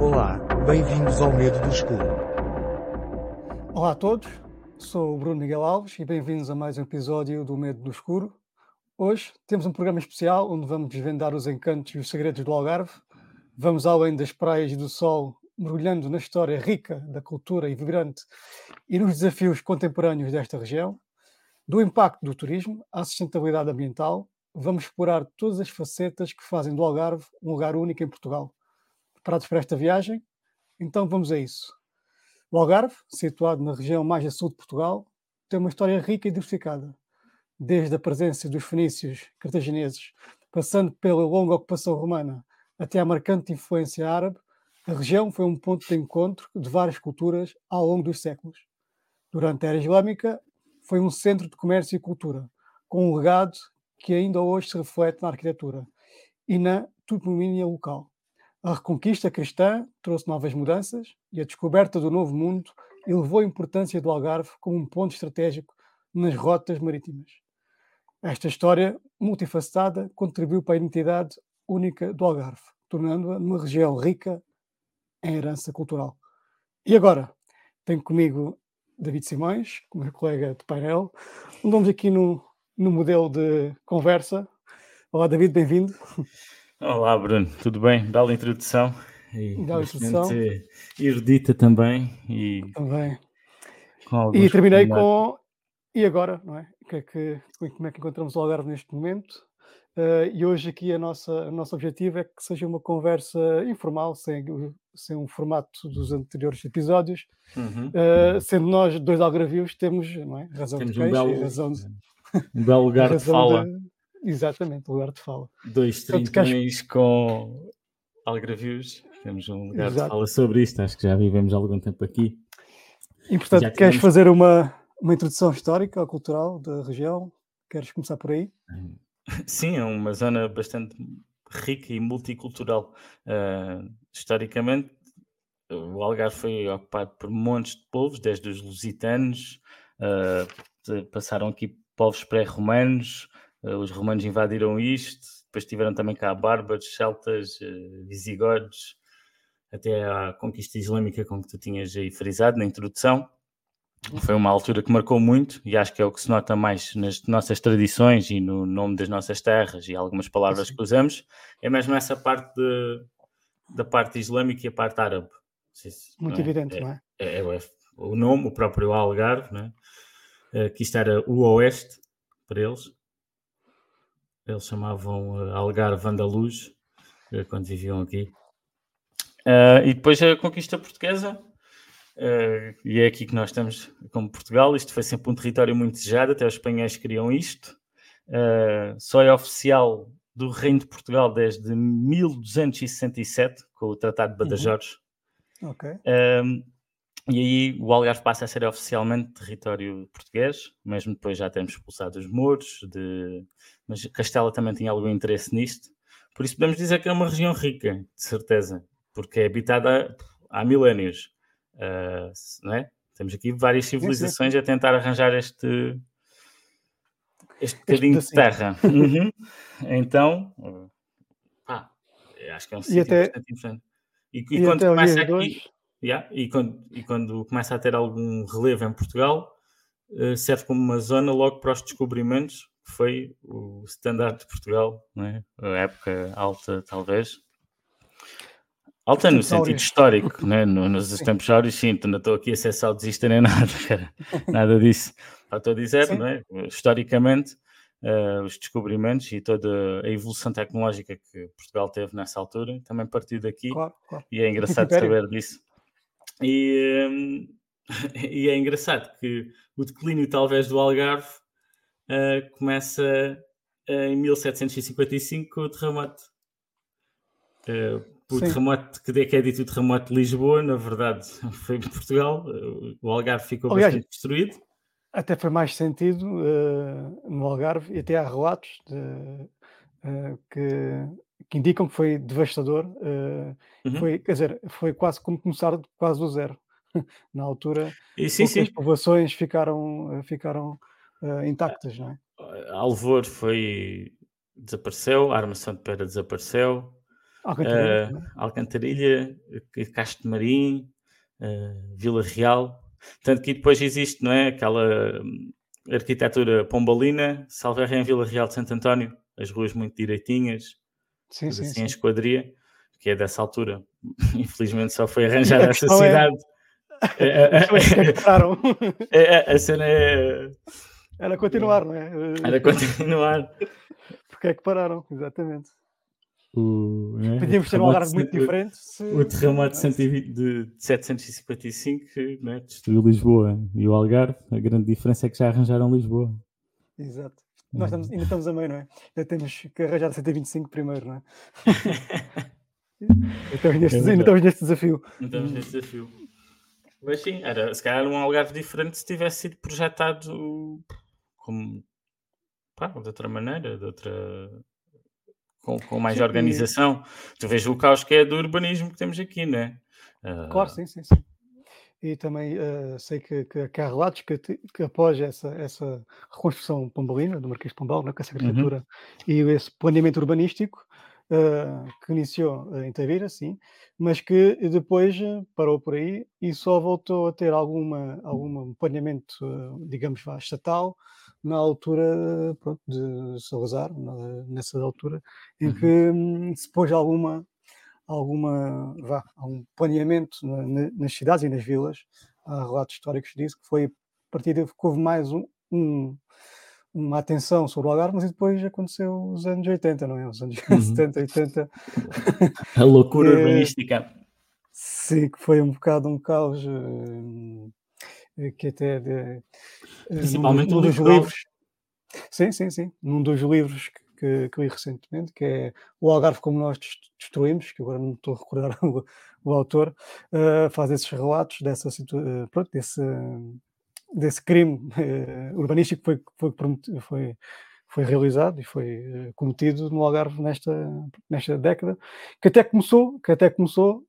Olá, bem-vindos ao Medo do Escuro. Olá a todos, sou o Bruno Miguel Alves e bem-vindos a mais um episódio do Medo do Escuro. Hoje temos um programa especial onde vamos desvendar os encantos e os segredos do Algarve. Vamos além das praias e do sol, mergulhando na história rica da cultura e vibrante e nos desafios contemporâneos desta região. Do impacto do turismo à sustentabilidade ambiental, vamos explorar todas as facetas que fazem do Algarve um lugar único em Portugal. Preparados para esta viagem? Então vamos a isso. O Algarve, situado na região mais a sul de Portugal, tem uma história rica e diversificada. Desde a presença dos fenícios cartagineses, passando pela longa ocupação romana, até a marcante influência árabe, a região foi um ponto de encontro de várias culturas ao longo dos séculos. Durante a era islâmica, foi um centro de comércio e cultura, com um legado que ainda hoje se reflete na arquitetura e na toponímia local. A reconquista cristã trouxe novas mudanças e a descoberta do novo mundo elevou a importância do Algarve como um ponto estratégico nas rotas marítimas. Esta história multifacetada contribuiu para a identidade única do Algarve, tornando-a numa região rica em herança cultural. E agora, tenho comigo David Simões, meu colega de painel. Andamos aqui no, no modelo de conversa. Olá, David, bem-vindo. Olá, Bruno, tudo bem? Bela introdução. E Bela introdução. Erudita também. E, também. E terminei com. E agora, não é? Que é que, como é que encontramos o Algarve neste momento? Uh, e hoje aqui a nossa, o nosso objetivo é que seja uma conversa informal, sem, sem um formato dos anteriores episódios. Uhum. Uh, sendo nós dois algarvios, temos não é? razão temos de queixa, um belo, razão de, um belo lugar de fala. De, Exatamente, lugar de fala. Dois trintões com algravios. Temos um lugar Exato. de fala sobre isto. Acho que já vivemos há algum tempo aqui. E portanto, já queres fazer uma, uma introdução histórica ou cultural da região? Queres começar por aí? Sim, é uma zona bastante rica e multicultural. Uh, historicamente, o Algarve foi ocupado por montes de povos, desde os lusitanos, uh, passaram aqui povos pré-romanos, os romanos invadiram isto, depois tiveram também cá bárbaros, celtas, eh, visigodos, até à conquista islâmica, como tu tinhas aí frisado na introdução. Foi uma altura que marcou muito e acho que é o que se nota mais nas nossas tradições e no nome das nossas terras e algumas palavras que usamos, é mesmo essa parte de, da parte islâmica e a parte árabe. Muito não é? evidente, é, não é? É, é? O nome, o próprio Algarve, não é? que isto era o Oeste para eles, eles chamavam uh, Algarve Andaluz, uh, quando viviam aqui. Uh, e depois a conquista portuguesa, e é aqui que nós estamos como Portugal. Isto foi sempre um território muito desejado, até os espanhóis queriam isto. Só é oficial do Reino de Portugal desde 1267, com o Tratado de Badajoz. Uhum. Ok. E aí o Algarve passa a ser oficialmente território português, mesmo depois já temos expulsado os mouros, de... mas Castela também tinha algum interesse nisto. Por isso podemos dizer que é uma região rica, de certeza, porque é habitada há milénios. Uh, não é? Temos aqui várias civilizações a tentar arranjar este, este bocadinho de terra. Uhum. Então, pá, acho que é um sítio até, bastante diferente. E, e, e quando começa aqui... Dois Yeah, e, quando, e quando começa a ter algum relevo em Portugal, uh, serve como uma zona logo para os descobrimentos, que foi o standard de Portugal, não é? a época alta, talvez. Alta no sentido histórico, né? nos tempos áureos, sim, não estou aqui a ser saudosista nem nada, cara. nada disso. Estou a dizer, não é? historicamente, uh, os descobrimentos e toda a evolução tecnológica que Portugal teve nessa altura também partiu daqui. Claro, claro. E é engraçado saber disso. E, um, e é engraçado que o declínio, talvez, do Algarve uh, começa uh, em 1755 com o terremoto. Uh, o Sim. terremoto, que é dito o terremoto de Lisboa, na verdade, foi em Portugal. O Algarve ficou Aliás, bastante destruído. Até foi mais sentido no Algarve e até há relatos de, que que indicam que foi devastador. Uh, uhum. Foi, quer dizer, foi quase como começar quase do zero. Na altura, e, sim, sim. as povoações ficaram, eh, ficaram uh, intactas, não é? Alvor foi desapareceu, armação de pedra desapareceu. Alcantarilha. uh, Alcantarilha, Castro de Marim, uh, Vila Real. Tanto que depois existe, não é? Aquela hum, arquitetura pombalina, Salverra em Vila Real de Santo António, as ruas muito direitinhas, sim, sim, assim sim. em esquadria, que é dessa altura. Infelizmente só foi arranjada A essa é- cidade. É, pararam. é, é, a cena é. Era continuar, não é? Era continuar. Porque é que pararam, exatamente. O, né, Podíamos ter um Algarve muito diferente. Se... O terremoto de, 120 de 755 que né, destruiu Lisboa e o Algarve. A grande diferença é que já arranjaram Lisboa. Exato. Nós estamos, ainda estamos a meio, não é? Ainda temos que arranjar 125 primeiro, não é? Então, neste, É ainda verdade. estamos neste desafio. Não estamos nesse desafio. Mas sim, era se calhar um Algarve diferente se tivesse sido projetado como pá, de outra maneira, de outra com, com mais Sim, e- organização. Tu vês o caos que é do urbanismo que temos aqui, não é? Ah, Claro, sim, sim, sim. E também eh, sei que, que, que há relatos que, que após essa, essa reconstrução pombalina do Marquês de Pombal, né, com essa Uhum. arquitetura e esse planeamento urbanístico eh, que iniciou em Tavira, sim, mas que depois parou por aí e só voltou a ter alguma, algum planeamento, digamos, vá, estatal na altura pronto, de Salazar, na- nessa altura, em Uhum. que hum, se pôs alguma alguma vá, algum planeamento na- na- nas cidades e nas vilas. Há relatos históricos disso, que foi a partir de que houve mais um, um- uma atenção sobre o Algarve, mas depois aconteceu os anos 80, não é? Os anos Uhum. 70, 80, A loucura Eh, urbanística. sim, que foi um bocado um caos eh, que até de, eh, Principalmente num o dos livros. Sim, sim, sim. Num dos livros que, que, que li recentemente, que é O Algarve como nós dest- destruímos, que agora não estou a recordar o, o autor, eh, faz esses relatos dessa pronto, desse, desse crime eh, urbanístico que foi, foi, foi, foi realizado e foi cometido no Algarve nesta, nesta década, que até começou, que até começou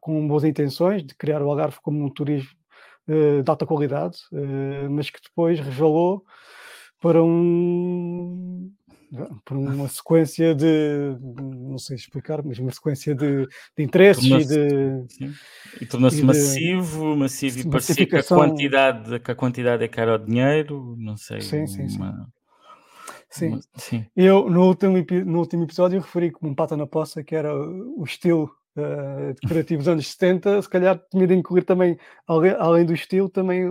com boas intenções de criar o Algarve como um turismo de alta qualidade, mas que depois resvalou para um para uma sequência de não sei explicar, mas uma sequência de, de interesses e de Sim. E tornou-se massivo, massivo e parecia que a quantidade, que a quantidade é cara ao dinheiro, não sei. Sim, sim, sim. uma- sim. uma- sim. Eu, no último, no último episódio, referi como um pata na poça, que era o estilo eh, decorativo dos anos 70, se calhar tinha de incluir também, além, além do estilo, também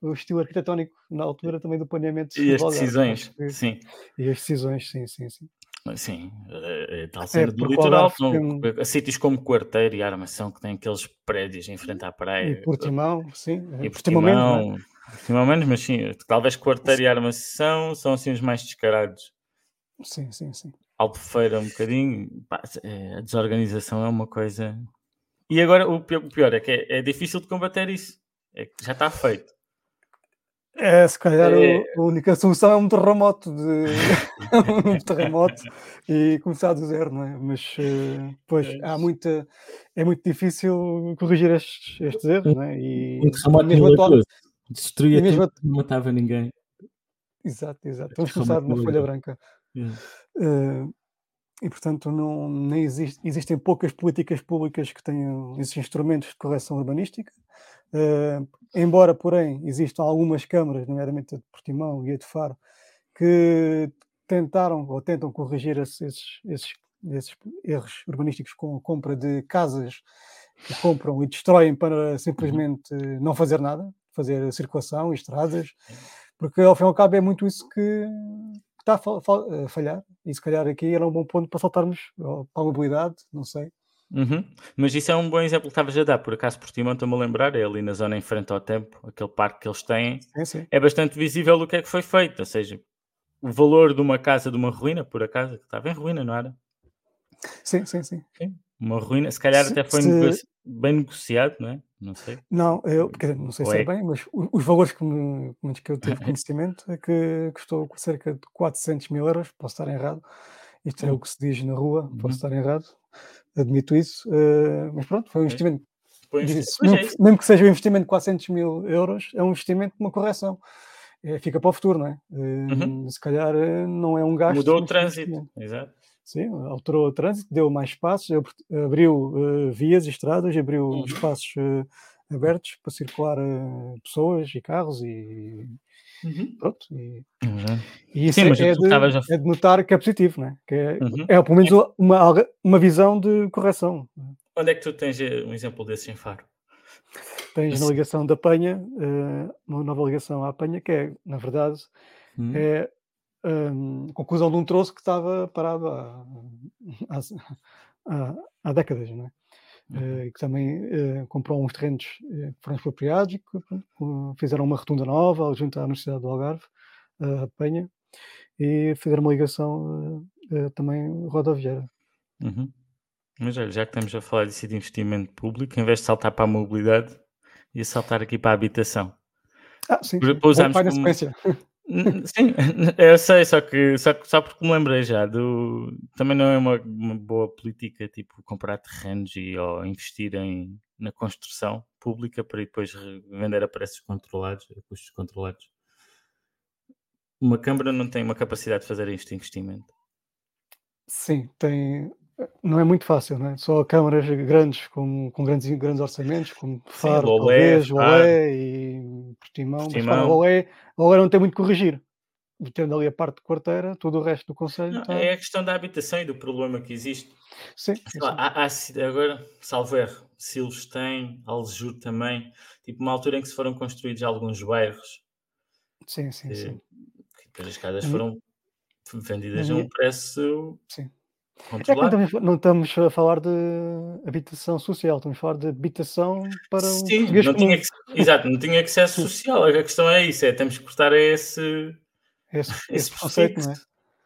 o, estilo arquitetónico na altura também do planeamento E as decisões, que- sim. E as decisões, sim, sim, sim. Sim, eh, eh, tal cena do litoral, não- tem- a sítios como Quarteiro e Armação, que têm aqueles prédios em frente à praia. E Portimão, sim. E eh, Portimão menos, é? Portimão, Portimão menos, mas sim, talvez Quarteiro e Armação são assim os mais descarados. Sim, sim, sim. Albufeira um bocadinho, pá, é, a desorganização é uma coisa. E agora o pior, o pior é que é, é difícil de combater isso. É que já está feito. É, se calhar É. a única solução é um terremoto de um terremoto e começar do zero, não é? Mas eh, pois É há muita é muito difícil corrigir estes, estes erros, não é? E, Um terremoto e mesmo atual-. Destruía mesmo tudo, não matava ninguém. exato, exato. Vamos Terremoto começar de uma folha branca. É. Eh, e portanto não nem existe, existem poucas políticas públicas que tenham esses instrumentos de correção urbanística. Eh, embora, porém, existam algumas câmaras, nomeadamente a de Portimão e a de Faro, que tentaram ou tentam corrigir esses, esses- esses- erros urbanísticos com a compra de casas que compram e destroem para simplesmente não fazer nada, fazer circulação estradas, porque ao fim e ao cabo é muito isso que está a fal- fal- a falhar, e se calhar aqui era um bom ponto para saltarmos para a mobilidade, não sei. Uhum. Mas isso é um bom exemplo que estavas a dar, por acaso Portimão estou-me a lembrar, é ali na zona em frente ao tempo, aquele parque que eles têm, Sim, sim. é bastante visível o que é que foi feito, ou seja, o valor de uma casa de uma ruína, por acaso, que estava em ruína, não era? Sim, sim, sim. Uma ruína, se calhar até foi se- negoci- bem negociado, não é? Não sei. Não, eu dizer, não sei Ou se é é- bem, mas os valores que, me, que eu tive conhecimento é que custou cerca de 400 mil euros, posso estar errado, isto é o que se diz na rua, Uhum. posso estar errado, admito isso, eh, mas pronto, foi um investimento, Pois, diz- pois é mesmo, que, mesmo que seja um investimento de 400 mil euros, é um investimento de uma correção, Eh, fica para o futuro, não é? Eh, Uhum. Se calhar eh, não é um gasto. Mudou o foi um trânsito, investimento. exato. Sim, alterou o trânsito, deu mais espaços, abriu uh, vias e estradas, abriu uhum. espaços uh, abertos para circular uh, pessoas e carros e uhum. pronto. E, uhum. e isso Sim, é, é, de, já... é, de, notar que é positivo, né? que é, uhum. é pelo menos uma, uma visão de correção. Onde é que tu tens um exemplo desse em Faro? Tens na ligação da Penha, uma nova ligação à Penha, que é, na verdade, hum. é um, conclusão de um troço que estava parado há, há, há décadas, não é? Uhum. Uh, que também uh, comprou uns terrenos uh, que foram expropriados e que fizeram uma rotunda nova junto à Universidade do Algarve, a Penha, e fizeram uma ligação também rodoviária. Uhum. Mas já que estamos a falar disso de investimento público, em vez de saltar para a mobilidade, ia saltar aqui para a habitação. Ah, sim. sim. Para usarmos como, Sim, eu sei, só que só, só porque me lembrei já do. Também não é uma, uma boa política, tipo, comprar terrenos e ou investir em, na construção pública para depois vender a preços controlados, a custos controlados. Uma Câmara não tem uma capacidade de fazer este investimento. Sim, tem. Não é muito fácil, não é? Só câmaras grandes, com, com grandes, grandes orçamentos, como Faro, talvez, Olé e Portimão. Portimão. Mas Olé, Olé não tem muito que corrigir. Tendo ali a parte de quarteira, todo o resto do Conselho. Tá... É a questão da habitação e do problema que existe. Sim. Lá, há, há, agora, salvo erro, Silves tem, Aljur também. Tipo, uma altura em que se foram construídos alguns bairros. Sim, sim, que, sim. Que depois as casas foram vendidas a um preço. Sim é que não estamos, não estamos a falar de habitação social, estamos a falar de habitação para Sim, não tinha que, exato, não tinha acesso social. A questão é isso, é temos que cortar esse, esse, esse, esse conceito, não é?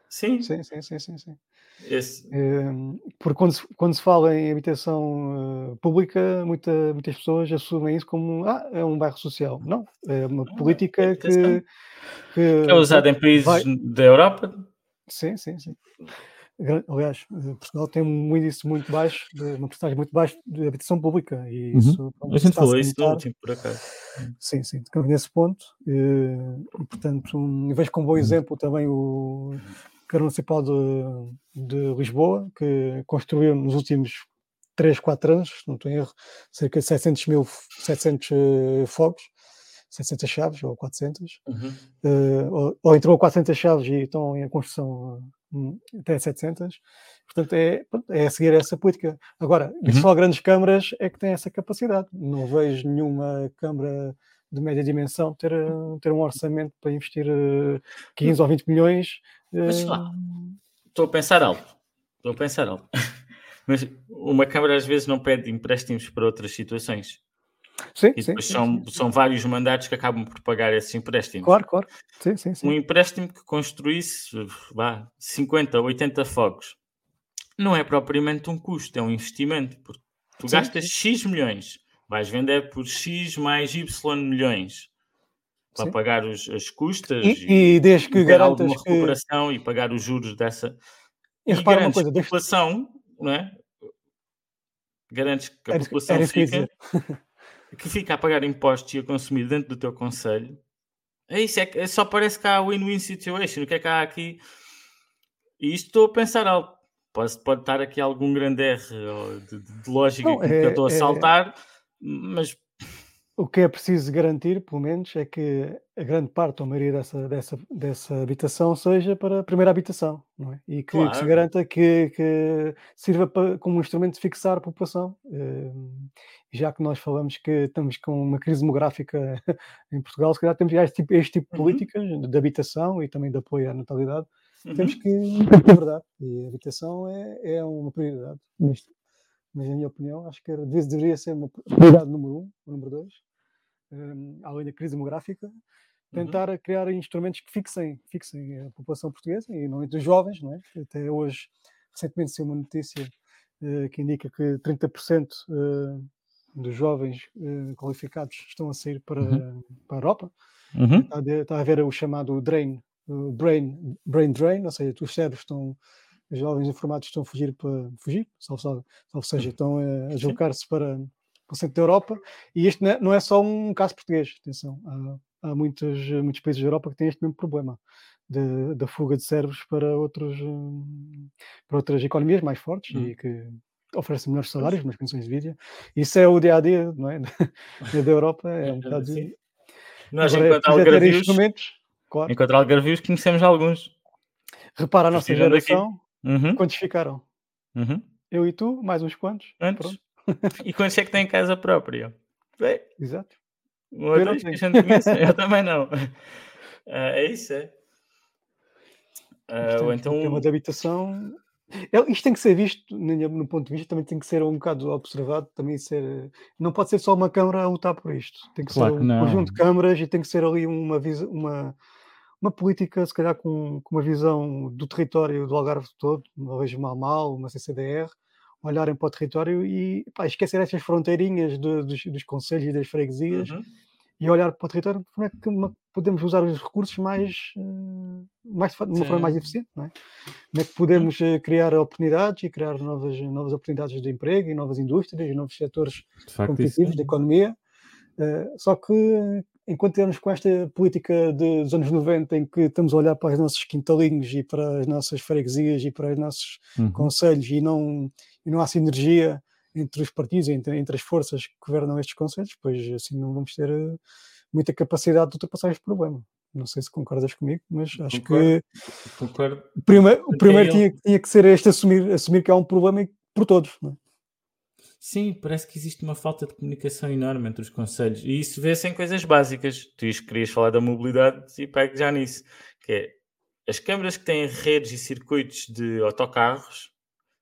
Sim. Sim, sim, sim, sim, sim. Esse... Ehm, porque quando se, quando se fala em habitação uh, pública, muita, muitas pessoas assumem isso como ah, é um bairro social. Não, é uma ah, política é que, que, é usada em países vai... da Europa. Sim, sim, sim. Aliás, eh, Portugal tem um índice muito baixo, uma porcentagem muito baixa de habitação pública. E uhum. isso, a gente falou isso no último, por acaso. Sim, sim, nesse ponto. Eh, e, portanto, um, vejo como bom uhum. exemplo também o Câmara Municipal de, de, Lisboa, que construiu nos últimos 3, 4 anos, não estou em erro, cerca de 700 mil 700 uh, fogos, 700 chaves ou 400, uhum. uh, ou, ou entrou 400 chaves e estão em construção até 700. Portanto, é, é seguir essa política. Agora, uhum. só grandes câmaras é que têm essa capacidade. Não vejo nenhuma câmara de média dimensão ter, ter um orçamento para investir 15 ou 20 milhões. Mas lá, estou a pensar alto. Estou a pensar alto. Mas uma câmara às vezes não pede empréstimos para outras situações. Sim, e depois sim, são, sim, são vários mandatos que acabam por pagar esses empréstimos. Claro, claro. Sim, sim, sim. Um empréstimo que construísse vá, 50, 80 fogos não é propriamente um custo, é um investimento. Porque tu sim, gastas X milhões, vais vender por X mais Y milhões para pagar os, as custas e, e, e desde que garantas uma recuperação que... e pagar os juros dessa. E, e repara uma coisa, a população, não é? Garantes que a era, população era fica. Que fica a pagar impostos e a consumir dentro do teu conselho, é isso, é, é só parece que há win-win situation. O que é que há aqui? E isto estou a pensar algo. Pode, pode estar aqui algum grande erro de, de, lógica Não, é, que eu estou a é, saltar, mas o que é preciso garantir, pelo menos, é que a grande parte ou a maioria dessa, dessa, dessa habitação seja para a primeira habitação, não é? E que, claro. que se garanta que, que sirva para, como um instrumento de fixar a população. Uh, já que nós falamos que estamos com uma crise demográfica em Portugal, se calhar temos já este tipo, este tipo de uhum. políticas de habitação e também de apoio à natalidade. Uhum. Temos que, é verdade, e a habitação é, é uma prioridade. Mas, na minha opinião, acho que deveria ser uma prioridade número um, número dois, um, além da crise demográfica, uhum. tentar uhum. criar instrumentos que fixem, fixem a população portuguesa e não entre os jovens, não é? Até hoje, recentemente, saiu uma notícia uh, que indica que 30% uh, dos jovens uh, qualificados estão a sair para, uhum. para a Europa. Uhum. Está, a, está, a haver o chamado drain, brain, brain drain, ou seja, os cérebros estão os jovens informados estão a fugir para fugir, salvo, salvo, salvo seja, uhum. estão a, a deslocar-se para, para o centro da Europa, e isto não é, não é só um caso português, atenção, há, há muitos, muitos países da Europa que têm este mesmo problema. de- da fuga de cérebros para, outros, hum, para outras economias mais fortes Hum. e que oferecem melhores salários, melhores condições de vida. Isso é o dia a dia, não é? Da, da Europa. É um bocado. Sim. Nós, Agora, é enquanto é algarvios, claro. enquanto algarvios, conhecemos alguns. Repara a nossa geração, Uhum, quantos ficaram? uhum. Eu e tu, mais uns quantos. Antes. Pronto, E quantos é que têm casa própria? Bem, exato. um Eu que. Eu também não. Ah, é isso, é. Ah, ou Portanto, o então. tema de habitação. Isto tem que ser visto, no ponto de vista, também tem que ser um bocado observado, também ser. Não pode ser só uma Câmara a lutar por isto. Tem que Claro ser que um não. conjunto de câmaras e tem que ser ali uma, uma, uma política, se calhar, com, com uma visão do território do Algarve todo, uma regional mal, uma CCDR, olharem para o território e pá, esquecer estas fronteirinhas dos, dos conselhos e das freguesias Uhum. e olhar para o território como é que podemos usar os recursos mais, eh, mais de uma forma mais Sim. eficiente, não é? Como é que podemos eh, criar oportunidades e criar novas, novas oportunidades de emprego e novas indústrias e novos setores De facto, isso competitivos da economia. Eh, só que enquanto temos com esta política de- dos anos 90 em que estamos a olhar para os nossos quintalinhos e para as nossas freguesias e para os nossos Uhum. conselhos e não, e não há sinergia entre os partidos, entre, entre as forças que governam estes conselhos, pois assim não vamos ter eh, muita capacidade de ultrapassar este problema. Não sei se concordas comigo, mas acho Concordo. que Concordo. o primeiro, o primeiro tinha, tinha que ser este assumir, assumir que há um problema por todos. Não é? Sim, parece que existe uma falta de comunicação enorme entre os conselhos. E isso vê-se em coisas básicas. Tu ias- querias falar da mobilidade e pego já nisso. Que é, as câmaras que têm redes e circuitos de autocarros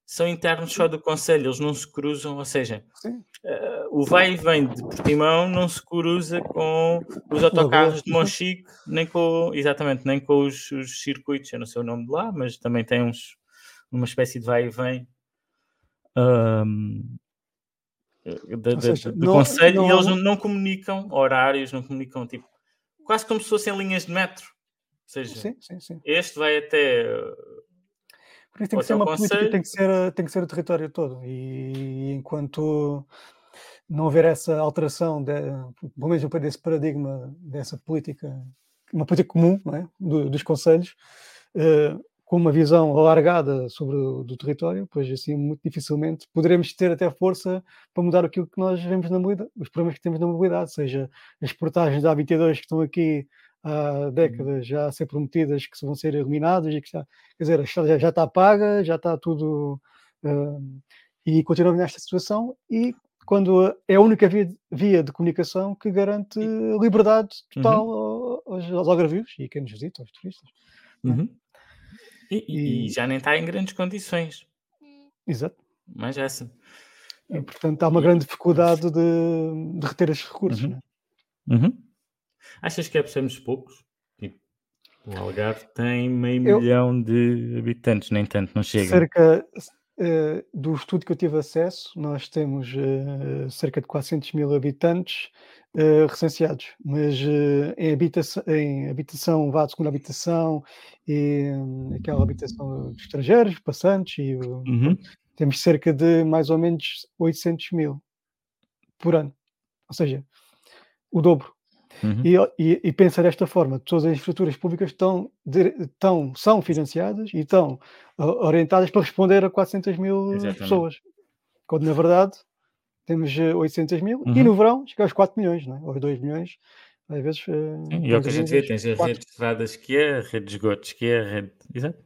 são internos só do conselho, eles não se cruzam, ou seja, eh, o vai e vem de Portimão não se cruza com os autocarros de Monchique, nem com, exatamente, nem com os, os circuitos, eu não sei o nome de lá, mas também tem uns, uma espécie de vai e vem ahm, da- da- seja, do não- conselho não e eles não, comunicam horários, não comunicam tipo, quase como se fossem linhas de metro. Ou seja, Sim, sim, sim. este vai até uh, Por isso tem que ser uma política, conselho. tem que ser, eh, tem que ser o território todo. E enquanto não houver essa alteração, de, pelo menos desse paradigma, dessa política, uma política comum é? Do- dos conselhos, eh, com uma visão alargada sobre o do território, pois assim muito dificilmente poderemos ter até força para mudar aquilo que nós vemos na mobilidade, os problemas que temos na mobilidade, seja as portagens da A22 que estão aqui há décadas já a ser prometidas que vão ser eliminadas e que está, quer dizer, a estrada já, já está paga, já está tudo hum, e continuamos nesta situação e quando é a única via, via de comunicação que garante liberdade total ao- aos, aos algarvios e quem nos visita, aos turistas. uhum. E, e- e já nem está em grandes condições. Exato. Mas essa. E, portanto, há uma grande dificuldade de, de reter estes recursos. Uhum. né? Uhum. Achas que é por sermos poucos? Tipo, o Algarve tem meio Eu- milhão de habitantes, nem tanto, não chega. Cerca eh, do estudo que eu tive acesso, nós temos eh, cerca de 400 mil habitantes eh, recenseados, mas em, habitação, em habitação, vá de segunda habitação e hum, aquela habitação de estrangeiros, passantes, e Uhum. temos cerca de mais ou menos 800 mil por ano, ou seja, o dobro. Uhum. E, e, e pensa desta forma: todas as infraestruturas públicas estão, estão, são financiadas e estão orientadas para responder a 400 mil Exatamente. pessoas. Quando na verdade temos eh, 800 mil e Uhum. no verão chega aos 4 milhões, não é? aos 2 milhões. Às vezes. eh, Sim, e é o que a gente vê, tens a rede de estradas que é, a rede de esgotos que é, a rede. Exato.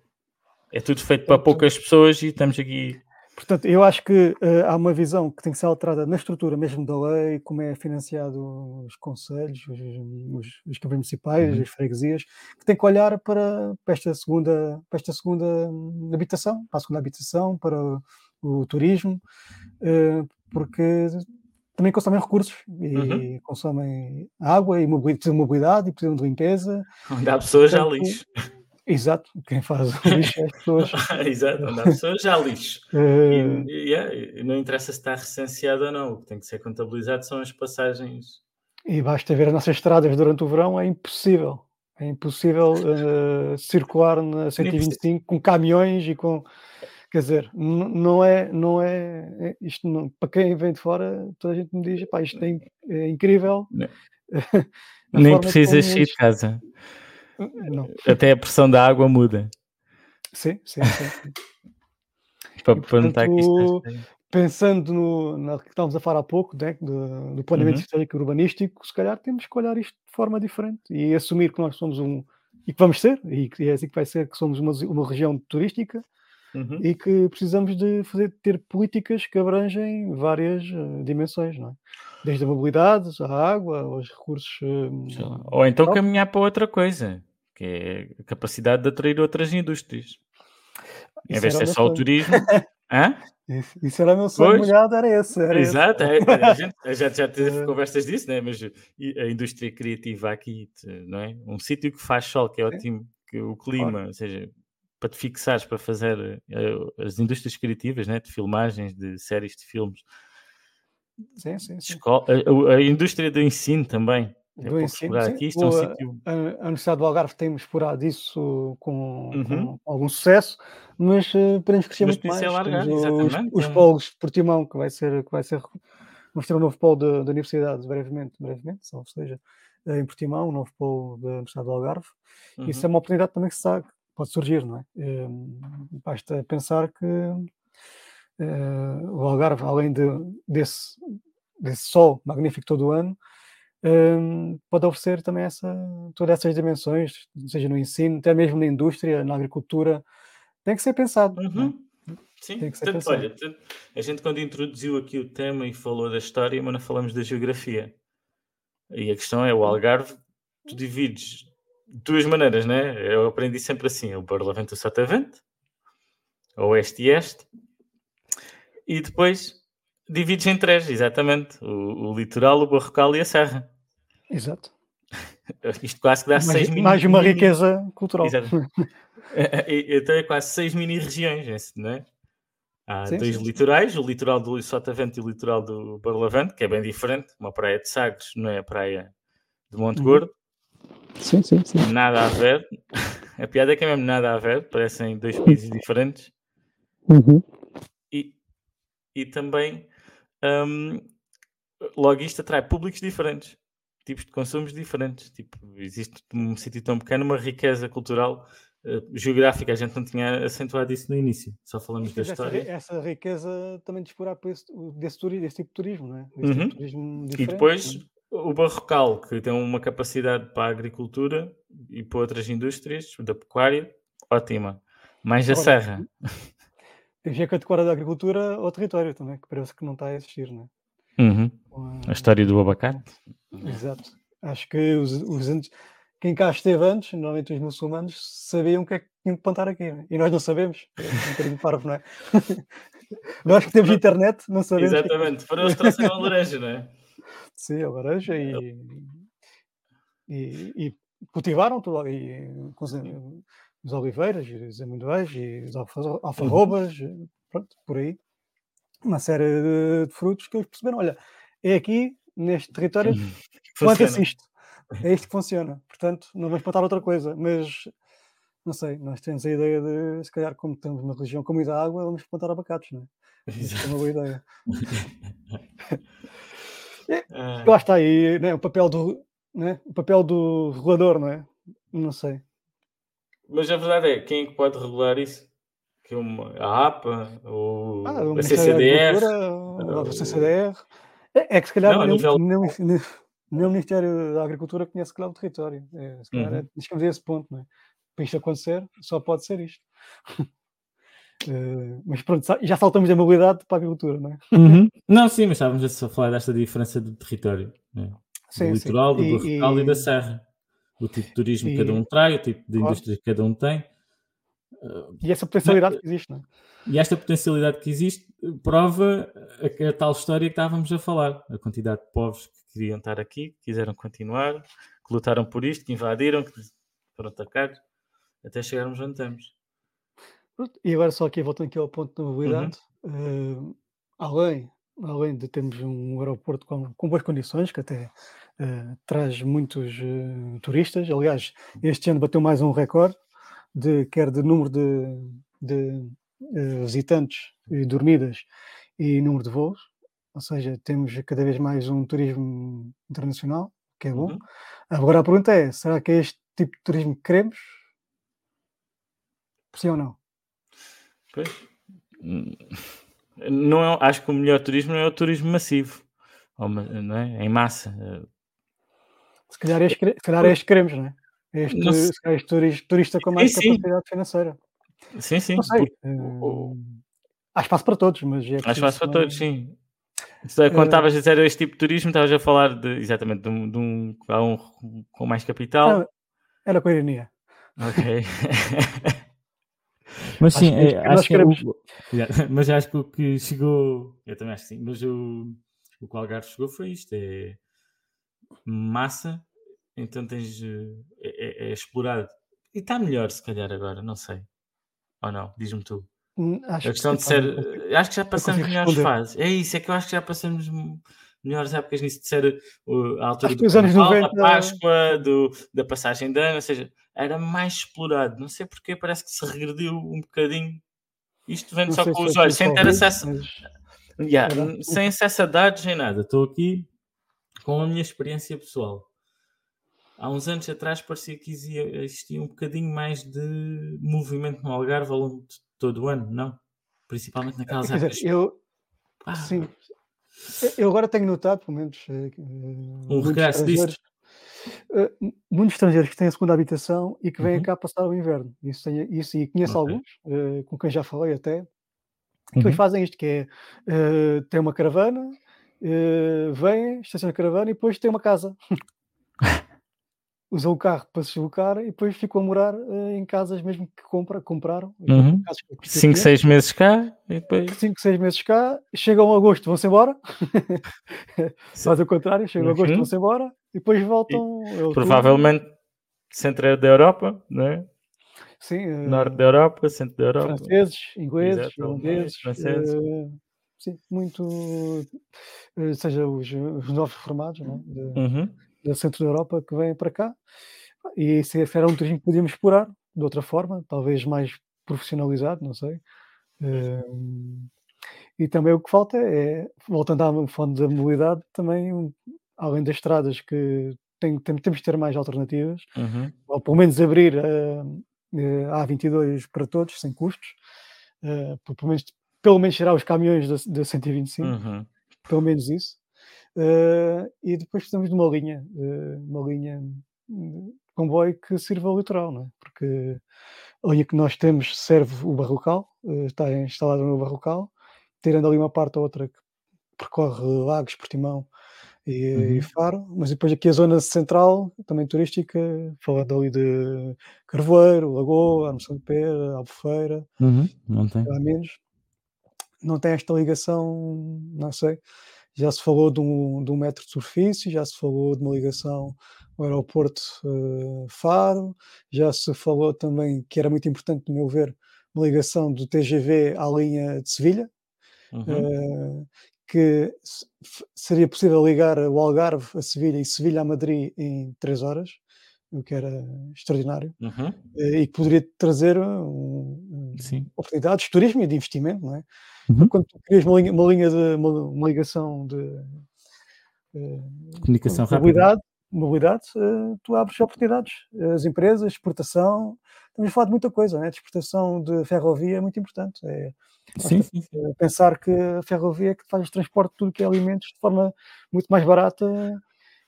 É tudo feito para Portanto- poucas pessoas e estamos aqui. Portanto, eu acho que eh, há uma visão que tem que ser alterada na estrutura mesmo da lei, como é financiado os conselhos, os, os, os câmaras municipais, Uhum. as freguesias, que tem que olhar para, para esta segunda, para esta segunda habitação, para a segunda habitação, para o, o turismo, eh, porque também consomem recursos e Uhum. consomem água e mobili- precisam de mobilidade e precisam de limpeza. Onde há pessoas já lixo. Exato, quem faz o lixo é as pessoas. Exato, há pessoas já lixo. eh, E, yeah, e não interessa se está recenseado ou não, o que tem que ser contabilizado são as passagens. E basta ver as nossas estradas durante o verão, é impossível. É impossível eh, circular na 125 com caminhões e com. Quer dizer, não é. Não é é- isto não- para quem vem de fora, toda a gente me diz: pá, isto é, é incrível. Nem precisas sair de casa. Não. Até a pressão da água muda. Sim, sim, sim. Para, E, para isto portanto, é- Pensando no, no que estávamos a falar há pouco, né, do, do planeamento Uhum. histórico e urbanístico, se calhar temos que olhar isto de forma diferente e assumir que nós somos um, e que vamos ser, e é assim que vai ser, que somos uma, uma região turística Uhum. e que precisamos de fazer, ter políticas que abrangem várias eh, dimensões, não é? Desde a mobilidade, à água, aos recursos. lá. Ou então caminhar para outra coisa, que é a capacidade de atrair outras indústrias. Em Isso vez de ser só o turismo. Hã? Isso, isso era meu sonho Pois. molhado, era esse. Era esse. Exato, é, a gente, a gente já teve conversas disso, né? mas a indústria criativa aqui, não é? Um sítio que faz sol, que é ótimo, que o clima, ou seja, para te fixares para fazer eh, as indústrias criativas, né? de filmagens, de séries de filmes, Sim, sim, sim. escola, a- a indústria do ensino também. Do ensino, aqui, isto é um sítio. a, Universidade do Algarve tem explorado isso com, Uhum. com algum sucesso, mas eh, podemos crescer Mas muito mais. alargar, os, os é polos Portimão, que vai ser, que vai ser, vamos ter um novo polo da da Universidade brevemente, brevemente, ou seja, eh, em Portimão, um novo polo da Universidade do Algarve. Isso é Uhum. uma oportunidade também que se sabe, pode surgir, não é? Eh, Basta pensar que eh, o Algarve, além de, desse, desse sol magnífico todo o ano, hum, pode oferecer também essa, todas essas dimensões, seja no ensino, até mesmo na indústria, na agricultura, tem que ser pensado. Uhum. Sim, Tem que ser pensado. olha, a gente quando introduziu aqui o tema e falou da história, mas não falamos da geografia. E a questão é, o Algarve, tu divides de duas maneiras, né? Eu aprendi sempre assim, o Barlavento e o Sotavento, oeste e este, e depois divides em três, exatamente, o, o litoral, o barrocal e a serra. Exato. Isto quase que dá Mais, seis mini- mais uma riqueza cultural. Exato. E- Então é quase seis mini-regiões, não é? Há Sim, dois sim, litorais, o litoral do Sotavento e o litoral do Barlavento, que é bem diferente. Uma praia de Sagres não é a praia de Monte Uhum. Gordo, Sim, sim, sim. nada a ver. A piada é que é mesmo nada a ver, parecem dois países diferentes. Uhum. E, e também, hum, logo isto atrai públicos diferentes, tipos de consumos diferentes. Tipo, existe num sítio tão pequeno uma riqueza cultural, eh, geográfica. A gente não tinha acentuado isso no início, só falamos da Mas essa, história. essa riqueza também de explorar esse, desse, desse tipo de turismo, não é? Desse tipo Uhum. de turismo E depois não é? o barrocal, que tem uma capacidade para a agricultura e para outras indústrias, da pecuária, ótima. Mais a serra. Temos a categoria da agricultura ao território também, que parece que não está a existir, não é? Uhum. A história do abacate. Exato. Acho que os, os antes, quem cá esteve antes, normalmente os muçulmanos, sabiam o que é que tinham que plantar aqui. né? E nós não sabemos. É um bocadinho parvo, não é? nós que temos internet, não sabemos. Exatamente. Foram eles que trouxeram a laranja, não é? Sim, a laranja e, e, e cultivaram tudo. E, os oliveiras, e os amendoais, e os alfa- alfarrobas, pronto, por aí. Uma série de, frutos que eles perceberam. Olha, é aqui, neste território, planta-se Funciona. isto. É isto que funciona. Portanto, não vamos plantar outra coisa. Mas, não sei, nós temos a ideia de, se calhar, como temos uma região com muita água, vamos plantar abacates, não é? Isso é uma boa ideia. Ah, Lá está aí, né, o papel do, né, o papel do regulador, não é? Não sei. Mas a verdade é, quem é que pode regular isso? Que uma, a APA Ah, o a Ministério da CCDR? Agricultura, o CCDR. É, é que se calhar Não, nem, nível- Ministério da Agricultura conhece calhar o território. É, se calhar é, Uhum. chegamos a esse ponto, não é? Para isto acontecer, só pode ser isto. Eh, mas pronto, já saltamos da mobilidade para a agricultura, não é? Uhum. Não, sim, mas estávamos a falar desta diferença do território. né? do Sim, sim. litoral, do E- barrocal e, e- da serra. O tipo de turismo que cada um trai, o tipo de Claro. indústria que cada um tem. E essa potencialidade que existe, não é? E esta potencialidade que existe eh, prova a, a tal história que estávamos a falar. A quantidade de povos que queriam estar aqui, que quiseram continuar, que lutaram por isto, que invadiram, que foram atacados, até chegarmos onde estamos. E agora só aqui, voltando aqui ao ponto da mobilidade, eh, além, além de termos um aeroporto com, com boas condições, que até eh, traz muitos eh, turistas, aliás, este ano bateu mais um recorde, de, quer de número de, de, eh, visitantes e dormidas e número de voos, ou seja, temos cada vez mais um turismo internacional, que é bom. Uhum. Agora a pergunta é: será que é este tipo de turismo que queremos? Sim ou não? Pois. Hum, Não é, acho que o melhor turismo é o turismo massivo, ou não é? em massa. Se calhar é este, que- se calhar é este que queremos, não é? Este, este turista, turista com mais Sim, sim. capacidade financeira. Sim, sim. Não sei. porque eh, há espaço para todos, mas é Há espaço para não- todos, sim. Quando Eh, estavas a dizer este tipo de turismo, estavas a falar de, exatamente de um, de um, um com mais capital. Era, era com a ironia. Ok. Mas Acho sim, que é é, que nós acho que o- queremos. Yeah, mas acho que o que chegou, eu também acho que sim, mas o, o que o Algarve chegou foi isto: é massa, então tens é, é- é explorado. E está melhor, se calhar, agora, não sei. Ou não? Diz-me tu. Hum, Acho A questão epá, de ser. Acho que já passamos melhores responder. fases. É isso, é que eu acho que já passamos melhores épocas nisso de ser uh, a altura do que Carnaval, 90 da Páscoa, do, da passagem de ano, ou seja, era mais explorado. Não sei porque parece que se regrediu um bocadinho. Isto vendo só com os foi olhos, sem ter acesso. mas Yeah, sem acesso a dados, sem nada. Estou aqui com a minha experiência pessoal. Há uns anos atrás parecia que existia, um bocadinho mais de movimento no Algarve ao longo de todo o ano, não? Principalmente naquelas épocas. eu, Ah, sim, eu agora tenho notado, pelo menos, eh, eh, Um regresso disso. m- muitos estrangeiros que têm a segunda habitação e que vêm Uhum. cá passar o inverno. Isso, isso e conheço Ok. alguns, eh, com quem já falei até, que Uhum. fazem isto, que é, eh, tem uma caravana, eh, vêm, estacionam a caravana e depois tem uma casa. Usam o carro para se deslocar e depois ficam a morar eh, em casas mesmo que compra, compraram. Uhum. que- que 5, conhecem. 6 meses cá e depois. 5, 6 meses cá, chegam a agosto, vão-se embora. Faz o contrário, chegam a agosto, Uhum. vão-se embora e depois voltam. outubro. Provavelmente centro da Europa, não é? Sim, eh, norte da Europa, centro da Europa. franceses, ingleses, holandeses, franceses. eh, sim, muito, eh, seja os, os novos formados não é? de- Uhum. Do centro da Europa que vêm para cá. E esse era um turismo que podíamos explorar de outra forma, talvez mais profissionalizado, não sei. Eh, e também o que falta é, voltando à fonte da mobilidade, também, um- além das estradas que tem, tem- temos de ter mais alternativas, Uhum. ou pelo menos abrir a, a A22 para todos, sem custos, por- pelo, menos, pelo menos tirar os caminhões da, da 125, Uhum. pelo menos isso. Eh, e depois precisamos de uma linha, eh, uma linha de comboio que sirva ao litoral, não é? porque a linha que nós temos serve o Barrocal, eh, está instalada no Barrocal, tirando ali uma parte ou outra que percorre Lagos, Portimão e, e Uhum. Faro, mas depois aqui a zona central, também turística, falando ali de Carvoeiro, Lagoa, Armação de Pera, Albufeira, Uhum. Não tem. menos, não tem esta ligação, não sei. Já se falou de um, de um metro de superfície, já se falou de uma ligação ao aeroporto eh, Faro, já se falou também que era muito importante, no meu ver, uma ligação do TGV à linha de Sevilha, Uhum. eh, que seria possível ligar o Algarve a Sevilha e Sevilha a Madrid em 3 horas, o que era extraordinário, Uhum. eh, e que poderia trazer um, Sim. oportunidades de turismo e de investimento, não é? Uhum. Quando tu crias uma linha, uma linha de uma, uma ligação de eh, Comunicação rápida. mobilidade, mobilidade eh, tu abres oportunidades. As empresas, exportação, estamos a falar de muita coisa, né? de exportação de ferrovia é muito importante. É, Sim, sim, sim. eh, pensar que a ferrovia é que faz o transporte de tudo que é alimentos de forma muito mais barata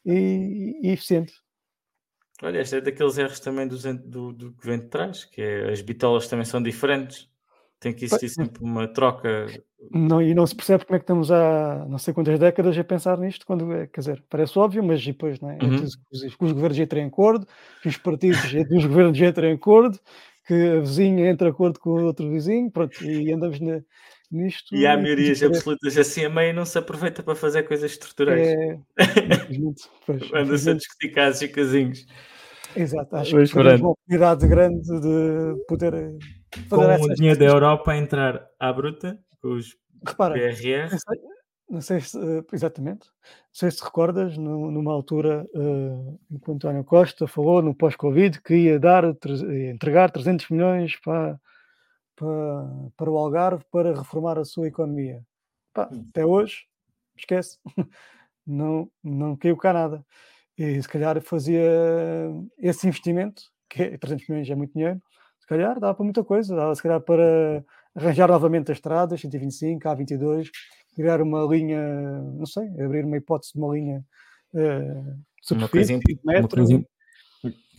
e, e eficiente. Olha, este é daqueles erros também do, do, do que vem de trás, que é as bitolas também são diferentes. Tem que existir sempre uma troca. Não, e não se percebe como é que estamos há não sei quantas décadas a pensar nisto, quando, é- quer dizer, parece óbvio, mas depois, não é? É Uhum. que os, governos entrem em acordo, que os partidos entre os governos entrem em acordo, que a vizinha entre em acordo com o outro vizinho, pronto, e andamos na- nisto. E há maiorias absolutas assim a meio não se aproveita para fazer coisas estruturais. É, pois, Anda-se a discutir casos e casinhos. exato, acho Mas que temos uma oportunidade grande de poder eh, Com fazer o essas dinheiro da Europa a entrar à bruta, com os Repara, BRR. Não sei, não sei se, eh, exatamente, não sei se te recordas, nu- numa altura, eh, em que o António Costa falou no pós-Covid que ia dar, entregar 300 milhões para, para, para o Algarve para reformar a sua economia. Pá, Hum. até hoje, esquece, não, não caiu cá nada. E se calhar fazia esse investimento, que é 300 milhões é muito dinheiro, se calhar dava para muita coisa, dava se calhar para arranjar novamente as estradas, 125, A22, criar uma linha, não sei, abrir uma hipótese de uma linha uh, uma coisa, uma coisa,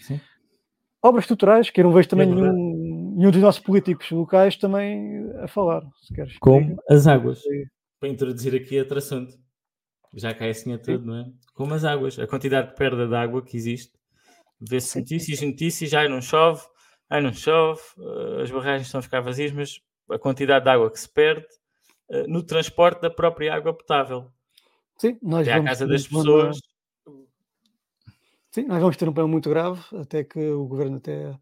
Sim. Obras estruturais, que eu não vejo também é nenhum, nenhum dos nossos políticos locais também a falar, se queres. Como as águas. Para introduzir aqui outro assunto. Já cai assim a tudo, não é? Como as águas. A quantidade de perda de água que existe. Vê-se notícias e notícias, já não chove, aí não chove, eh, as barragens estão a ficar vazias, mas a quantidade de água que se perde eh, no transporte da própria água potável. Sim, nós Até à casa das pessoas. Sim, nós vamos ter um problema muito grave, até que o governo até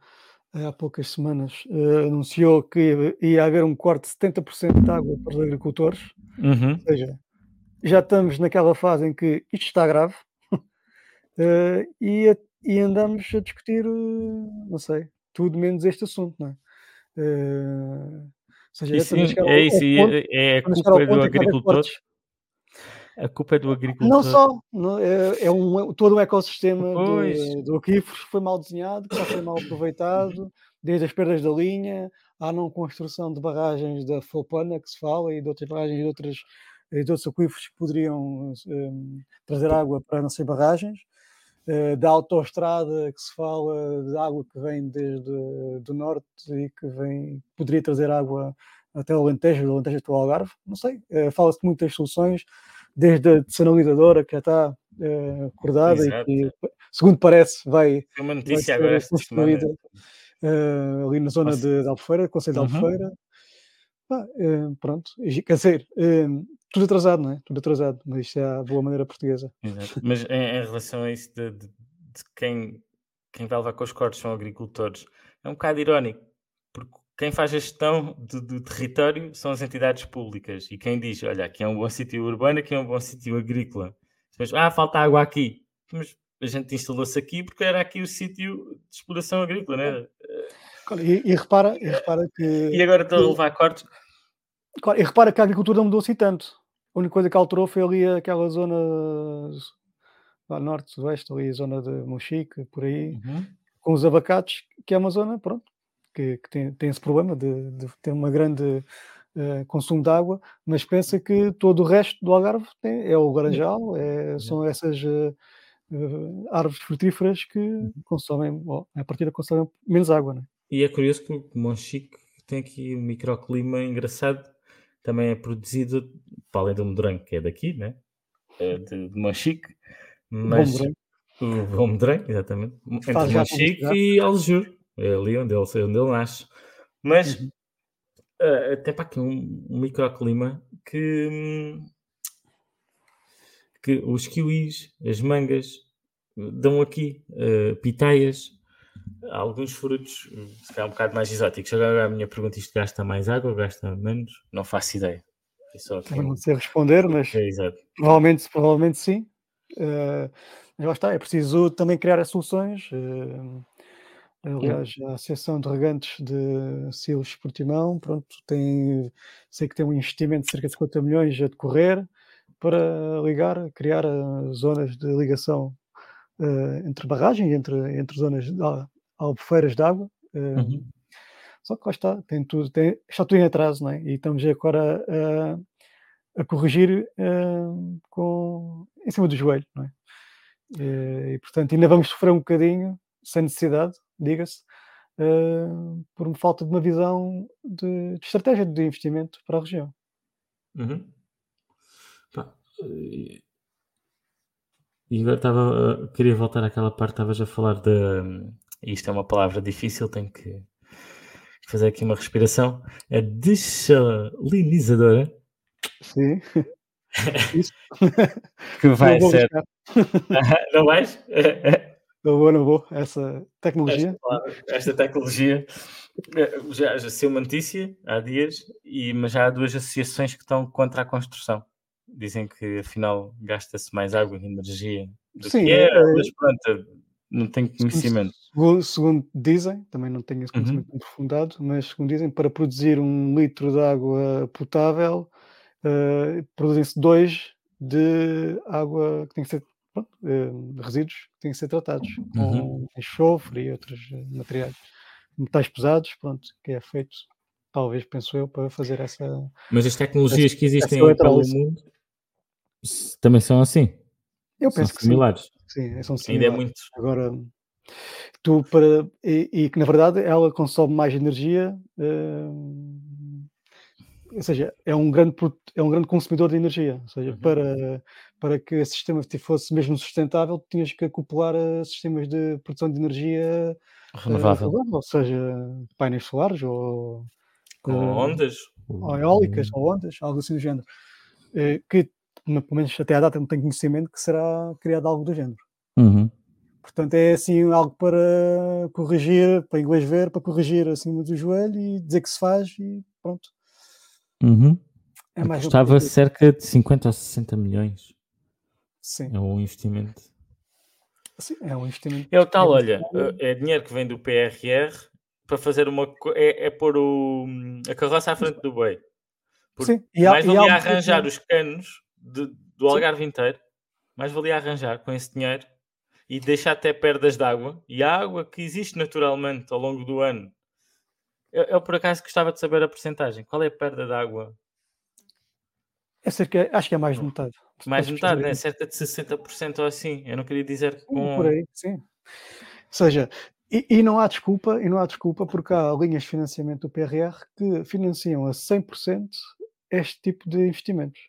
há poucas semanas uh, anunciou que ia haver um corte de 70% de água para os agricultores. Uhum. Ou seja, já estamos naquela fase em que isto está grave uh, e, e, andamos a discutir, uh, não sei, tudo menos este assunto, não é? ou seja, sim, é isso, ponto, é, é a culpa do agricultor. A culpa é do agricultor. Não só, não, é, é, um, todo um ecossistema do aquíferos que foi mal desenhado, que já foi mal aproveitado, desde as perdas da linha, à não construção de barragens da Folpana, que se fala, e de outras barragens de, outras, de outros aquíferos que poderiam um, trazer água para não ser barragens, uh, da autoestrada que se fala de água que vem desde do norte e que vem, poderia trazer água até o Alentejo, do Alentejo até o Algarve, não sei, uh, fala-se de muitas soluções, desde a desanalizadora que já está uh, acordada Exato. e que, segundo parece, vai, é uma notícia vai ser construída uh, ali na zona Nossa. de, de Albufeira, Conselho uhum. de Albufeira. Ah, uh, pronto, quer dizer, tudo atrasado, não é? Tudo atrasado, mas isto é a boa maneira portuguesa. Exato. Mas em, em, relação a isso de, de, de, quem, quem vai levar com os cortes são agricultores, é um bocado irónico, porque quem faz a gestão do, do, território são as entidades públicas. E quem diz, olha, aqui é um bom sítio urbano, aqui é um bom sítio agrícola. Mas, ah, falta água aqui. Mas a gente instalou-se aqui porque era aqui o sítio de exploração agrícola, né? E, e, repara, e repara que... E agora estão a levar cortes. Claro, e repara que a agricultura não mudou assim tanto. A única coisa que alterou foi ali aquela zona lá norte, sudoeste, ali a zona de Monchique, por aí, uhum. com os abacates, que é uma zona, pronto, que, que tem, tem, esse problema de, de ter uma grande uh, consumo de água, mas pensa que todo o resto do Algarve tem, é o laranjal, é, são essas uh, uh, árvores frutíferas que uhum. consomem, bom, a partir da consomem menos água. Né? E é curioso que o Monchique tem aqui um microclima engraçado, também é produzido, para além do Medranho, que é daqui, né? É de, de Monchique, mas... O Bom Medranho, exatamente. Entre Monchique e Aljur. É ali onde ele, onde ele nasce. Mas uhum. uh, até para aqui um, um microclima que, que os kiwis, as mangas, dão aqui uh, pitaias, alguns frutos, se calhar um bocado mais exóticos. Agora a minha pergunta: isto gasta mais água ou gasta menos? Não faço ideia. É só que... Não sei responder, mas é, provavelmente, provavelmente sim. Uh, mas lá está, é preciso também criar soluções. Uh, Aliás, a Associação de Regantes de Silos Portimão, pronto, tem, sei que tem um investimento de cerca de 50 milhões a decorrer para ligar, criar uh, zonas de ligação uh, entre barragens, entre, entre zonas de albufeiras de água. Uh, uhum. Só que lá está, tem tudo, tem, está tudo em atraso, não é? E estamos agora a, a corrigir com, em cima do joelho, não é? E, portanto, ainda vamos sofrer um bocadinho, sem necessidade, diga-se, uh, por falta de uma visão de, de, estratégia de investimento para a região. Uhum. Pá, e agora estava, queria voltar àquela parte, estavas a falar de. Isto é uma palavra difícil, tenho que fazer aqui uma respiração. A desalinizadora. Sim. que vai ser. Não vais? Não vou, não vou. Essa tecnologia. Esta, esta tecnologia eh, já, já saiu uma notícia há dias, e, mas já há duas associações que estão contra a construção. Dizem que afinal gasta-se mais água e energia do Sim, que era, é, mas pronto, não tenho conhecimento. Segundo, segundo, dizem, também não tenho esse uhum. conhecimento uhum. aprofundado, mas segundo dizem, para produzir um litro de água potável, uh, produzem-se dois de água que tem que ser pronto, eh, resíduos que têm que ser tratados com Uhum. enxofre e outros eh, materiais. Metais pesados, pronto, que é feito, talvez, penso eu, para fazer essa. Mas as tecnologias que existem essa pelo mundo também são assim. Eu São penso que sim. similares. Sim, são Ainda é similares. muito. Agora, tu para. E, e que na verdade ela consome mais energia, hum, ou seja, é um grande, é um grande consumidor de energia. Ou seja, Uhum. para, para que esse sistema fosse mesmo sustentável, tinhas que acoplar a sistemas de produção de energia eh, Renovável. ou seja, painéis solares ou, Com eh, ondas. ou eólicas ou ondas, algo assim do género. Eh, que, pelo menos até à data, não tenho conhecimento que será criado algo do género. Uhum. Portanto, é assim algo para corrigir, para inglês ver, para corrigir acima do joelho e dizer que se faz e pronto. Uhum. É mais Custava cerca de 50 ou 60 milhões. Sim, É um investimento. sim, é um investimento. É o tal, é olha, é dinheiro que vem do PRR para fazer uma. É, é pôr o, a carroça à frente do boi. Porque Sim, e há- mais e há valia arranjar os canos de- do Algarve inteiro, mais valia arranjar com esse dinheiro e deixar até perdas de água. E a água que existe naturalmente ao longo do ano. Eu, eu, por acaso gostava de saber a porcentagem. Qual é a perda de água? É cerca, acho que é mais de metade. Mais de metade, né? pesquisar cerca de 60% ou assim. Eu não queria dizer com. por aí, sim. Ou seja, e, e não há desculpa, e não há desculpa porque há linhas de financiamento do PRR que financiam a 100% este tipo de investimentos.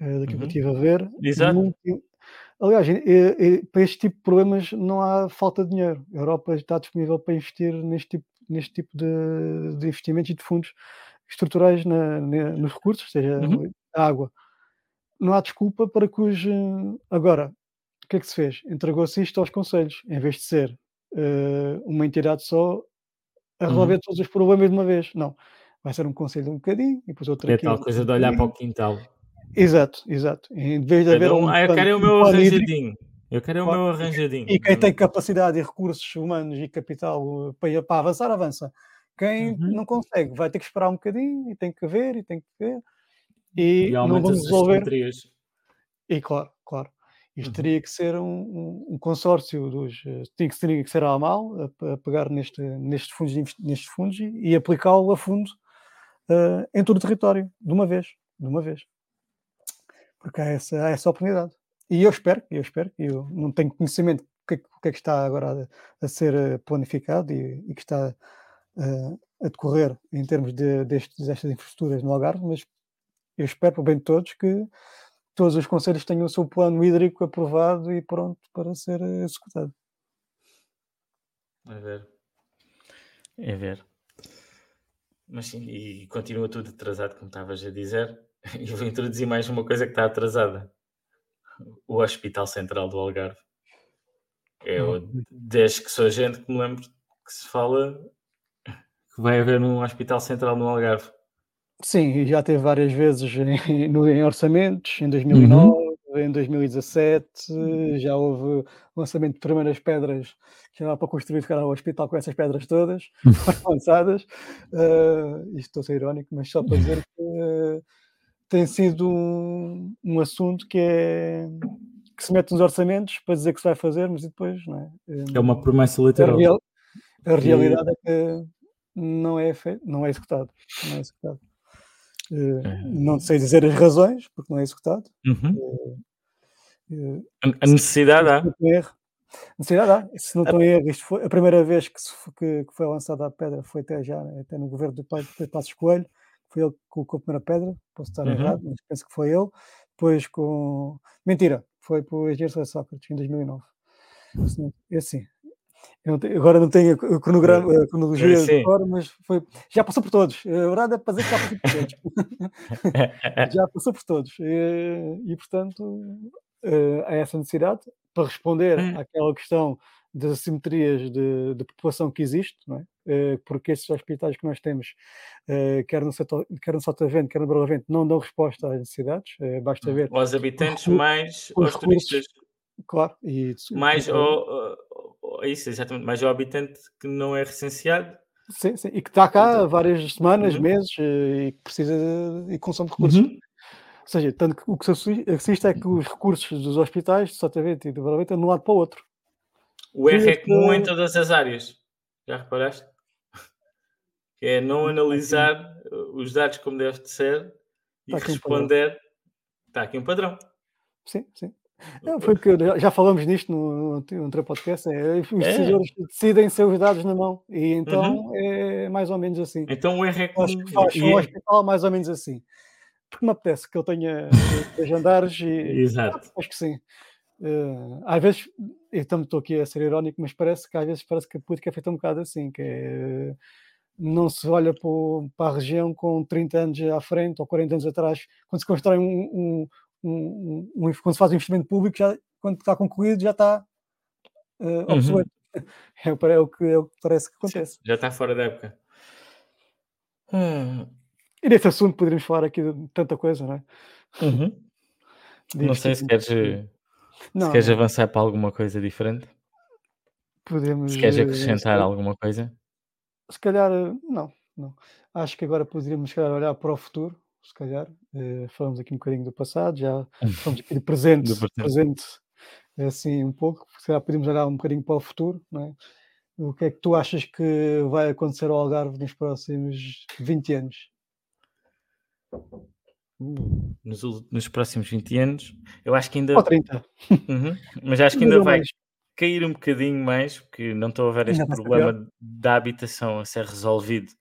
Eh, Daquilo que eu Uhum. estive a ver. Exato. aliás, eh, eh, para este tipo de problemas não há falta de dinheiro. A Europa está disponível para investir neste tipo, neste tipo de, de investimentos e de fundos estruturais na- na- nos recursos, seja Uhum. a água. Não há desculpa para que os. Agora, o que é que se fez? Entregou-se isto aos conselhos, em vez de ser eh, uma entidade só a resolver Uhum. todos os problemas de uma vez. Não. Vai ser um conselho um bocadinho e depois outro É aqui. tal coisa de olhar para o quintal. Exato, exato. Em vez de haver Cada um, um ah, eu quero o um meu plano hídrico, arranjadinho. Eu quero o Claro. meu arranjadinho. e quem tem capacidade e recursos humanos e capital eh, para, para avançar, avança. Quem Uhum. não consegue vai ter que esperar um bocadinho e tem que ver e tem que ver. E, E não vamos resolver. E claro, claro. Isto Uhum. teria que ser um, um- um consórcio dos. eh, Tinha que, teria que ser a AMAL a, a pegar neste, nestes fundos, nestes fundos e, e aplicá-lo a fundo eh, em todo o território, de uma vez. De uma vez. Porque há essa, há essa oportunidade. E eu espero, eu espero, eu não tenho conhecimento do que, é que- é que está agora a, a ser eh, planificado e, e que está eh, a decorrer em termos de, destes, destas infraestruturas no Algarve, mas eu espero, para bem de todos, que todos os conselhos tenham o seu plano hídrico aprovado e pronto para ser eh, executado. A ver. É ver. Mas sim, e continua tudo atrasado, como estavas a dizer. E vou introduzir mais uma coisa que está atrasada. O Hospital Central do Algarve. Eu, desde que sou gente, que me lembro que se fala que vai haver um Hospital Central no Algarve. Sim, já teve várias vezes em, no- em orçamentos, em 2009, em 2017, já houve lançamento de primeiras pedras que era para construir ficar o hospital com essas pedras todas lançadas. Eh, isto estou a ser irónico, mas só para dizer que eh, tem sido um, um assunto que é que se mete nos orçamentos para dizer que se vai fazer, mas depois não é? É uma promessa a, literal. real- a realidade é que não é, fe- não é executado. Não é executado. Eh, não sei dizer as razões, porque não é executado. Uhum. Eh, A- A necessidade há. necessidade há. Se não estou em erro, isto foi a primeira vez que, se que- que foi lançada a pedra foi até já, até no governo do pai de Passos Coelho, foi ele que colocou a primeira pedra, posso estar Uhum. errado, mas penso que foi ele. Depois com. Mentira, foi para o engenheiro Sócrates em 2009. Se não- É assim. Eu não agora não tenho a- cronograma, a cronologia Sim. de cor, mas foi, já passou por todos. A verdade é para dizer que já passou por todos. já passou por todos. E, e, portanto, eh, há essa necessidade para responder Hum. àquela questão das assimetrias de, de população que existe, não é? Eh, porque esses hospitais que nós temos, eh, quer no, setor, quer no Sotavento, quer no Barlavento, não dão resposta às necessidades. eh, basta ver, Aos habitantes, recursos- mais os aos recursos- turistas. claro, e Mais ao, isso, exatamente, mais ao habitante que não é recenseado. Sim, sim, e que está cá várias semanas, Uhum. meses e que precisa de, e consome recursos. Uhum. seja, tanto que o que se assi- assiste é que os recursos dos hospitais, do Sotavento e do Barlavento, de um lado para o outro. O R é comum em todas as áreas. Já reparaste? Que é não analisar uh, os dados como deve de ser e aqui um responder. Está aqui um padrão. Sim, sim. Não, foi porque já- falamos nisto no, no, podcast. É, os É. decisores decidem seus dados na mão. E então é mais ou menos assim. Então o R é Acho comum. que faz E- um hospital mais ou menos assim. Porque me apetece que ele tenha dois andares e Exato. acho que sim. Eh, às vezes, eu também estou aqui a ser irónico, mas parece que às vezes parece que a política é feita um bocado assim, que é, não se olha para, a região com 30 anos à frente ou 40 anos atrás, quando se constrói um, um, um- um- quando se faz um investimento público, já, quando está concluído já está eh, obsoleto. É, o- é o que, é o que parece que acontece. Já está fora da época. Hum, E nesse assunto poderíamos falar aqui de tanta coisa, não é? Uhum. Não sei se queres, Não, se queres não, avançar para alguma coisa diferente. podemos. Se queres eh, acrescentar se- alguma coisa. Se calhar, eh, não, não. Acho que agora poderíamos se calhar, olhar para o futuro, se calhar. Eh, falamos aqui um bocadinho do passado, já falamos aqui do presente, Do presente. eh, assim um pouco. Se calhar podemos olhar um bocadinho para o futuro, não é? O que é que tu achas que vai acontecer ao Algarve nos próximos 20 anos? Nos, nos próximos 20 anos, eu acho que ainda. Ou 30? Uhum. Mas acho que ainda vai mais. cair um bocadinho mais, porque não estou a ver este Ainda problema da habitação a ser resolvido.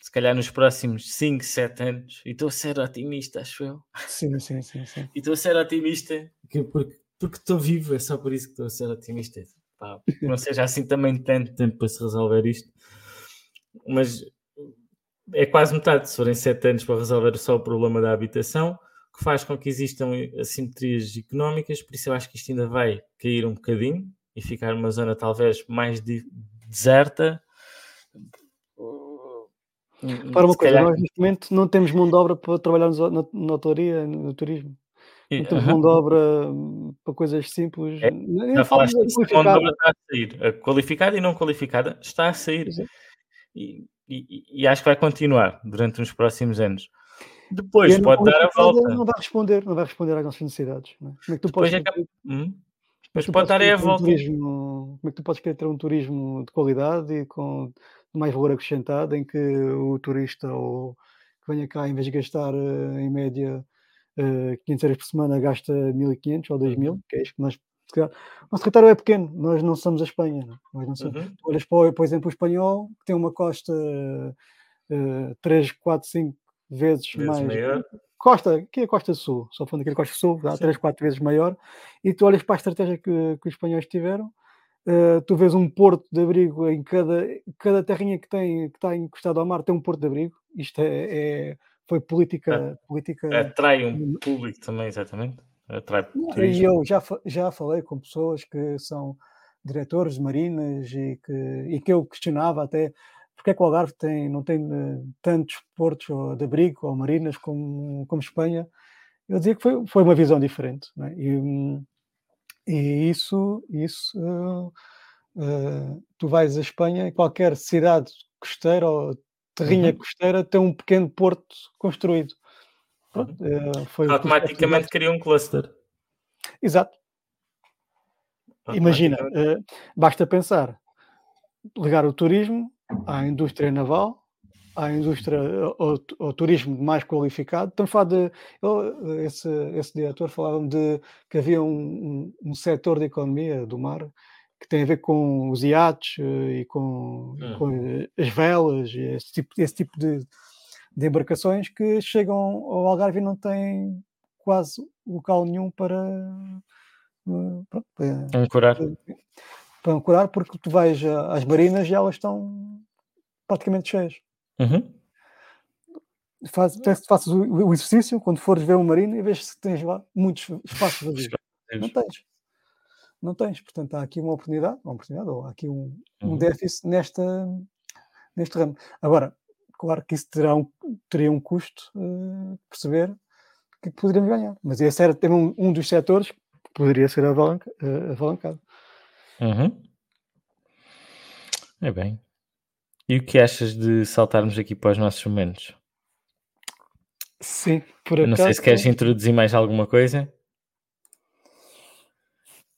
Se calhar nos próximos 5, 7 anos, e estou a ser otimista, acho eu. Sim, sim, sim, sim. E estou a ser otimista. que- porque porque estou vivo, é só por isso que estou a ser otimista. Pá, não seja assim também tanto tempo para se resolver isto. Mas é quase metade, se forem 7 anos para resolver só o problema da habitação, que faz com que existam assimetrias económicas, por isso eu acho que isto ainda vai cair um bocadinho e ficar uma zona talvez mais de- deserta. Para uma Se coisa, calhar- nós neste momento não temos mão de obra para trabalhar na, na hotelaria, no turismo. Não temos mão de obra hum, para coisas simples. É, falo falaste a mão de obra está a sair. A qualificada e não qualificada está a sair. E, e- e acho que vai continuar durante os próximos anos. Depois não pode dar a volta. Não vai responder, não vai responder às nossas necessidades. não é? Como é que tu Depois podes, é cap- Hum? é que tu pode dar a um volta. turismo, como é que tu podes querer ter um turismo de qualidade e com mais valor acrescentado em que o turista ou que venha cá em vez de gastar eh, em média eh, 500 euros por semana gasta 1500 ou 2000, Uhum. que é isto que nós calhar, o nosso território é pequeno, nós não somos a Espanha, não é? nós não somos, Uhum. Tu olhas para, por exemplo, o espanhol, que tem uma costa uh, 3, 4, 5 vezes, Vezes mais. maior. Costa, que é a Costa Sul, só falando aqui da Costa Sul, dá Sim. 3, 4 vezes maior, e tu olhas para a estratégia que, que os espanhóis tiveram, uh, tu vês um porto de abrigo em cada, cada terrinha que, tem, que está encostado ao mar tem um porto de abrigo. Isto é, é- foi política. política Atrai um público também, exatamente. Atrai e eu já, já falei com pessoas que são diretores de marinas e que, e que eu questionava até porque é que o Algarve tem, não tem eh, tantos portos de abrigo ou marinas como, como Espanha. Eu dizia que foi, foi uma visão diferente. é? E, e isso, isso eh, eh, tu vais a Espanha e qualquer cidade costeira ou terrinha Uhum. costeira tem um pequeno porto construído. Pronto, eh, foi Automaticamente cria um cluster. Exato. Imagina, eh, basta pensar, ligar o turismo à indústria naval, à indústria, ao, ao turismo mais qualificado. Estamos a falar de, ele, esse, esse diretor falava de que havia um, um, um setor da economia do mar que tem a ver com os iates eh, e com, Hum. com as velas, esse tipo, esse tipo de, de embarcações que chegam ao Algarve e não têm quase local nenhum para, eh, pronto, para, Ancorar. para ancorar, porque tu vais às marinas e elas estão praticamente cheias. Uhum. Faz, faças o, o exercício, quando fores ver uma marina e vês se tens lá muitos espaços vazios. Não tens. Não tens. Portanto, há aqui uma oportunidade, uma oportunidade ou há aqui um, um Uhum. déficit nesta, neste ramo. Agora, claro que isso terá um, teria um custo eh, perceber que poderíamos ganhar. Mas esse era também um, um dos setores que poderia ser avalanca, eh, avalancado. Uhum. É bem. E o que achas de saltarmos aqui para os nossos momentos? Sim, por Eu Não sei acaso. se queres introduzir mais alguma coisa.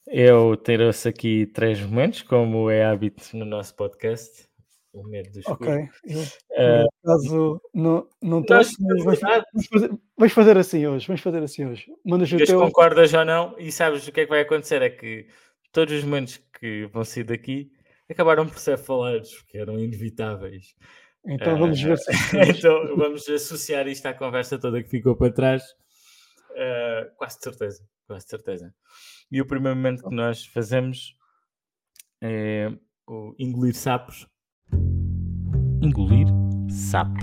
Eu trouxe aqui três momentos, como é hábito no nosso podcast. O medo do escuro. Ok, eu por acaso não, não na mas vamos, fazer, vamos fazer assim hoje. Vamos fazer assim hoje. Mandas o teu. concordas ou não, e sabes o que é que vai acontecer? É que todos os momentos que vão sair daqui acabaram por ser falados, porque eram inevitáveis. Então vamos ver se. então vamos associar isto à conversa toda que ficou para trás. Ah, quase certeza, quase certeza. E o primeiro momento que nós fazemos é o engolir sapos. Engolir sapos.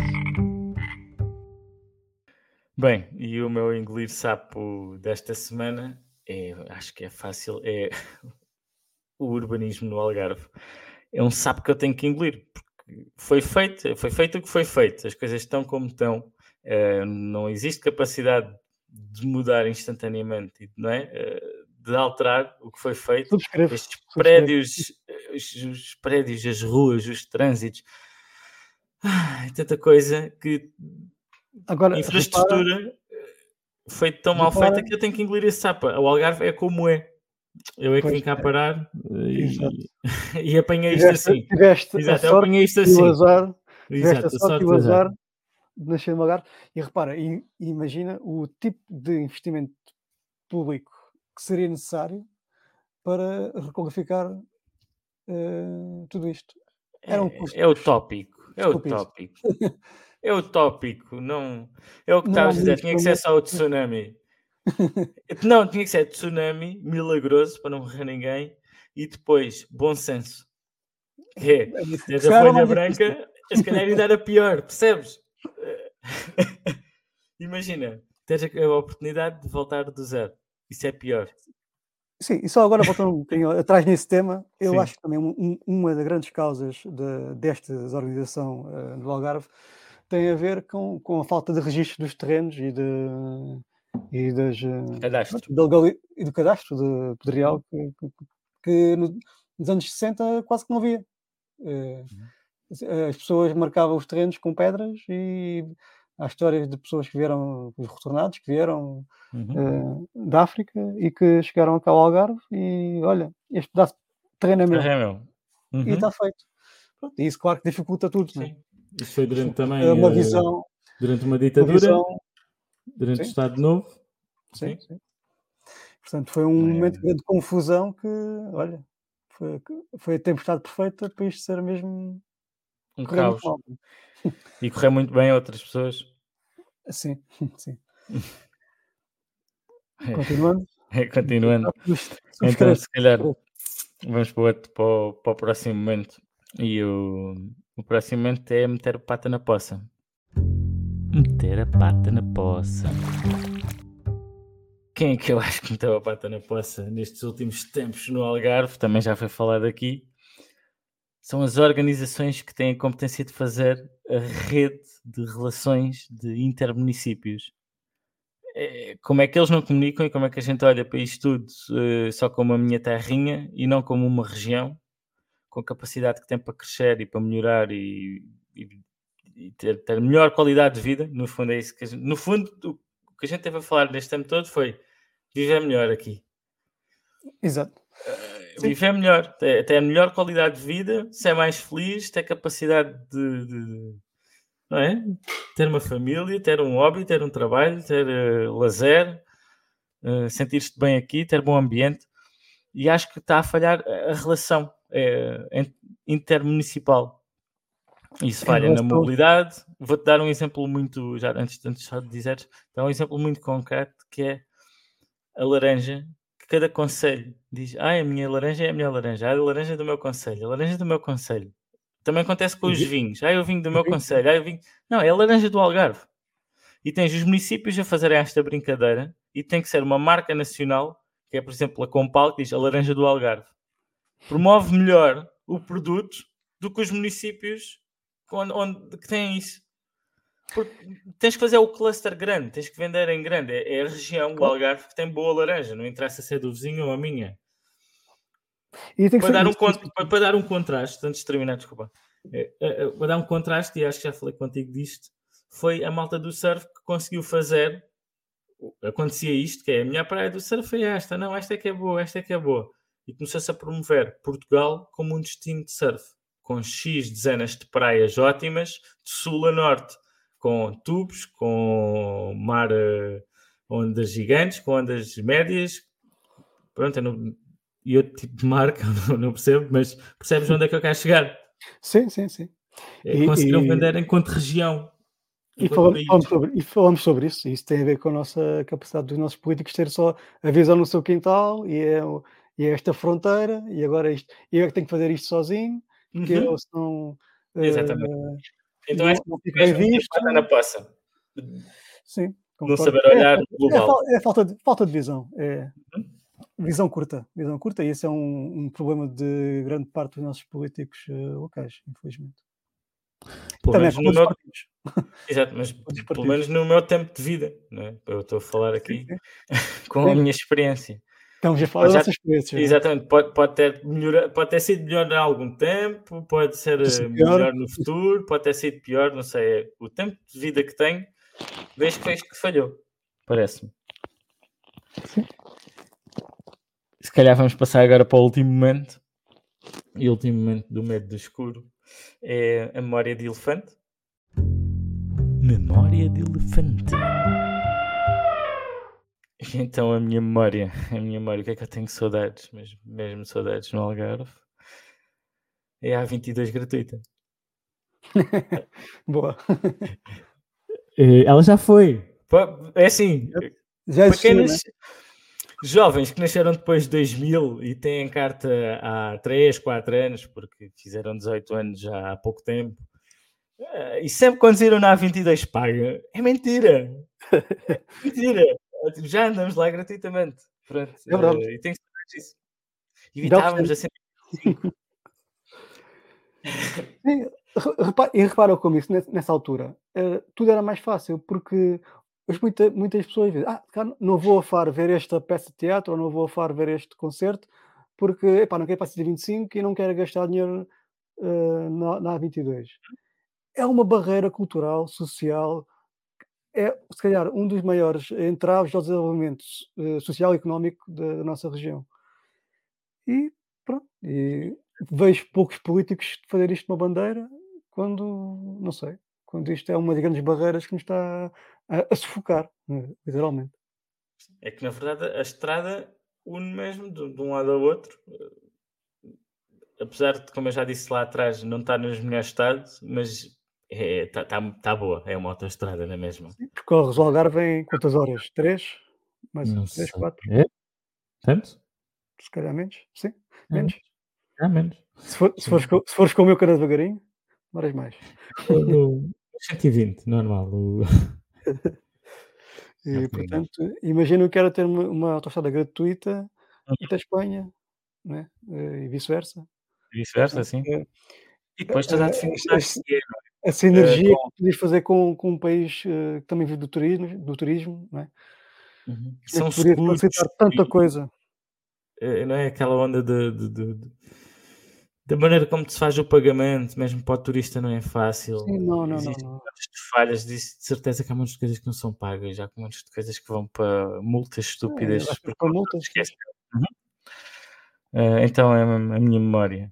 Bem, e o meu engolir sapo desta semana é, acho que é fácil, é o urbanismo no Algarve. É um sapo que eu tenho que engolir, porque foi feito, foi feito o que foi feito, as coisas estão como estão, eh, não existe capacidade de mudar instantaneamente, não é? Eh, de alterar o que foi feito. Subscrevo. Estes prédios, eh, os, os prédios, as ruas, os trânsitos, ah, tanta coisa que Agora, a repara, infraestrutura eh, foi tão mal repara- feita que eu tenho que engolir esse sapo. O Algarve é como é. Eu é que vim cá é. parar e, e apanhei isto assim. tiveste Exato, eu apanhei isto e assim. azar. Exato, a sorte e o azar. de nascer no Algarve. E repara, i- imagina o tipo de investimento público que seria necessário para requalificar eh, tudo isto. Era um custo É, é utópico. É utópico. É utópico. Não, é o que estavas a dizer. Tinha que ser só o tsunami. Não, tinha que ser tsunami, milagroso, para não morrer ninguém. E depois, bom senso. É, É. Tens a calhar folha branca, se calhar ainda era pior, percebes? Imagina, tens a a oportunidade de voltar do zero. Isso é pior. Sim, e só agora voltando um bocadinho atrás nesse tema, eu Sim. acho que também um- um- uma das grandes causas de, desta desorganização eh, do Algarve tem a ver com, com a falta de registro dos terrenos e, de, e, das, eh, Cadastro. do, e do cadastro de pedregal que, que- que no- nos anos 60 quase que não havia. Eh, As pessoas marcavam os terrenos com pedras e há histórias de pessoas que vieram, os retornados, que vieram Uhum. eh, da África e que chegaram cá ao Algarve e olha, este pedaço de terreno é meu É, meu. e Uhum. está feito. Pronto, e isso claro que dificulta tudo. é? Sim. Isso foi durante também É uma eh, visão, durante uma uma ditadura, visão durante sim. o Estado Novo. sim, sim. Portanto, foi um É. momento de grande confusão que, olha, foi, foi a tempestade perfeita para isto ser mesmo Um caos. mal. E correr muito bem a outras pessoas. Sim, sim. Continuando. É, continuando. Então, Subscreve. se calhar, vamos para o, outro- para o- para o próximo momento. E o, o próximo momento é meter a pata na poça. Meter a pata na poça. Quem é que eu acho que meteu a pata na poça nestes últimos tempos no Algarve? Também já foi falado aqui. São as organizações que têm a competência de fazer a rede de relações de intermunicípios. É, como é que eles não comunicam e como é que a gente olha para isto tudo eh, só como a minha terrinha e não como uma região com a capacidade que tem para crescer e para melhorar e, e- e ter, ter melhor qualidade de vida. No fundo, é isso que a gente, no fundo, o que a gente teve a falar neste tempo todo foi viver melhor aqui. Exato. Sim. Viver melhor, ter, ter melhor qualidade de vida, ser mais feliz, ter capacidade de, de- não é? ter uma família, ter um hobby, ter um trabalho, ter eh, lazer, eh, sentir-se bem aqui, ter bom ambiente. E acho que está a falhar a a relação eh, intermunicipal. Isso falha na mobilidade. Vou-te dar um exemplo muito, já antes, antes só de dizeres, dar um exemplo muito concreto que é a laranja, cada conselho diz, ah, a minha laranja é a melhor laranja, ah, a laranja é do meu conselho, a laranja é do meu conselho. Também acontece com os Vi- vinhos, ah, o vinho do meu conselho, ah, o vinho... Não, é a laranja do Algarve. E tens os municípios a fazerem esta brincadeira e tem que ser uma marca nacional, que é, por exemplo, a Compal, que diz a laranja do Algarve. Promove melhor o produto do que os municípios onde, onde- que têm isso. Porque tens que fazer o cluster grande, tens que vender em grande. É, é a região, o. Algarve, que tem boa laranja, não interessa se é do vizinho ou a minha. Para ser dar, um, para, para dar um contraste, antes de terminar, desculpa, É, é, para dar um contraste, e acho que já falei contigo disto, foi a malta do surf que conseguiu fazer. Acontecia isto, que é a minha praia do surf é esta, não, esta é que é boa, esta é que é boa. E começou-se a promover Portugal como um destino de surf, com X dezenas de praias ótimas, de sul a norte, com tubos, com mar, uh, ondas gigantes, com ondas médias. Pronto, eu não, e outro tipo de marca, não, não, percebo, mas percebes onde é que eu quero chegar? Sim, sim, sim. É, conseguiram e, vender enquanto região. E falamos, falamos, sobre, e falamos sobre isso, isso tem a ver com a nossa capacidade dos nossos políticos ter só a visão no seu quintal e é, e é esta fronteira, e agora isto, eu é que tenho que fazer isto sozinho, porque uhum. eu senão. Exatamente. Uh, então é não fico bem visto. na poça. Sim. Não saber olhar é, global. É, é, falta, de, falta de visão. É, uhum. Visão curta, visão curta, e esse é um, um, problema de grande parte dos nossos políticos uh, locais, infelizmente. Pelo Também menos no meu... Exato, mas pelo menos no meu tempo de vida, é? eu estou a falar aqui sim, sim. com sim. a minha experiência. Estamos a falar das nossas experiências. É? Exatamente, pode, pode, ter melhor, pode ter sido melhor há algum tempo, pode ser eh, melhor no futuro, pode ter sido pior, não sei. O tempo de vida que tenho, vejo que isto que falhou, parece-me. Se calhar vamos passar agora para o último momento. E o último momento do medo do escuro é a memória de elefante. Memória de elefante. Então a minha memória, a minha memória, o que é que eu tenho saudades, mesmo, mesmo saudades no Algarve, é a 22 gratuita. Boa. Eh, ela já foi. É assim, já existiu, né? jovens que nasceram depois de 2000 e têm carta há 3, 4 anos, porque fizeram 18 anos já há pouco tempo, eh, e sempre quando saíram na A22 paga, é mentira. É mentira. Já andamos lá gratuitamente. Pronto. É verdade. Uh, e tem que. Evitávamos assim. e repara como isso, nessa altura, uh, tudo era mais fácil, porque muita, muitas pessoas dizem, ah, não vou a Faro ver esta peça de teatro, ou não vou a Faro ver este concerto, porque epá, não quero passar de 25 e não quero gastar dinheiro uh, na, na A22. É uma barreira cultural, social, é, se calhar, um dos maiores entraves ao desenvolvimento uh, social e económico da, da, nossa região. E pronto, e vejo poucos políticos fazer isto uma bandeira quando, não sei, quando isto é uma das grandes barreiras que nos está a, a sufocar, né, literalmente. É que, na verdade, a estrada une mesmo de, de um lado ao outro apesar de, como eu já disse lá atrás, não estar nos melhores estados, mas é, tá, tá, tá boa, é uma autoestrada, não é mesmo? Percorres o Algarve em quantas horas? Três? Mais não três, sei. quatro? É? Tanto? Se calhar menos, sim. Menos. É, menos. Se, for, se, fores, com, se fores com o meu cara devagarinho, demoras mais. 120, normal. e, portanto, imagino que era ter uma, uma autoestrada gratuita até Espanha, né? e vice-versa. Vice-versa, sim. É, e depois estás a definir essa energia uh, com... que podias fazer com, com um país uh, que também vive do turismo, do turismo não é? Uhum. São seguros, tanta coisa. É, não é aquela onda de, de, de, de, da maneira como se faz o pagamento, mesmo para o turista não é fácil. Sim, não, não, Existem não, não. falhas, de certeza que há muitas coisas que não são pagas, já com muitas coisas que vão para multas estúpidas. É, para multas. Uhum. Uh, então é a minha memória.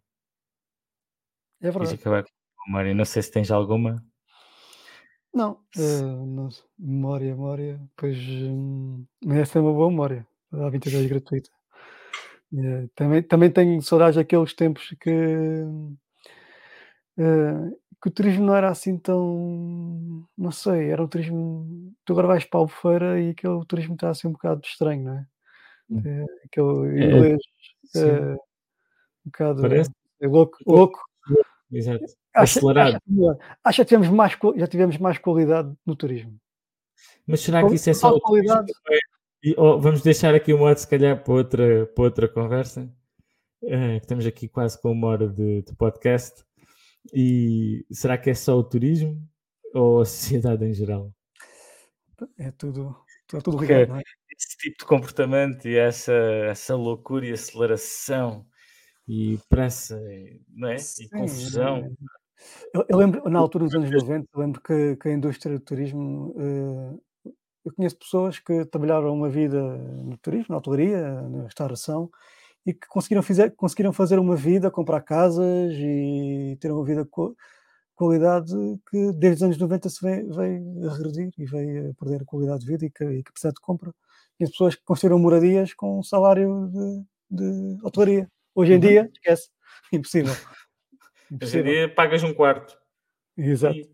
É verdade. Memória, não sei se tens alguma. Não, uh, não memória, memória, pois hum, essa é uma boa memória, a 22 gratuita. Uh, também, também tenho saudades daqueles tempos que, uh, que o turismo não era assim tão. Não sei, era o turismo. Tu agora vais para a Albufeira e aquele turismo está assim um bocado estranho, não é? Hum. Aquele é, inglês um bocado Parece. louco, louco. Exato. Acelerado. Acho, acho que tivemos mais, já tivemos mais qualidade no turismo. Mas será que isso é só qualidade? E, oh, vamos deixar aqui o modo, se calhar, para outra, para outra conversa. Uh, estamos aqui quase com uma hora de, de, podcast. E será que é só o turismo ou a sociedade em geral? É tudo, é tudo ligado, é? Esse tipo de comportamento e essa, essa loucura e aceleração e pressa, não é? Sim, e confusão. Eu, eu lembro, na altura dos anos 90, eu lembro que, que a indústria do turismo. eh, eu conheço pessoas que trabalharam uma vida no turismo, na hotelaria, na restauração, e que conseguiram, fizer, conseguiram fazer uma vida, comprar casas e ter uma vida com qualidade que desde os anos 90 se veio, veio a regredir e veio a perder a qualidade de vida e, ca- e capacidade de compra. E as pessoas que construíram moradias com um salário de, de hotelaria. Hoje em Uhum. dia, esquece, impossível. Hoje em Impossível. dia pagas um quarto. Exato. E é.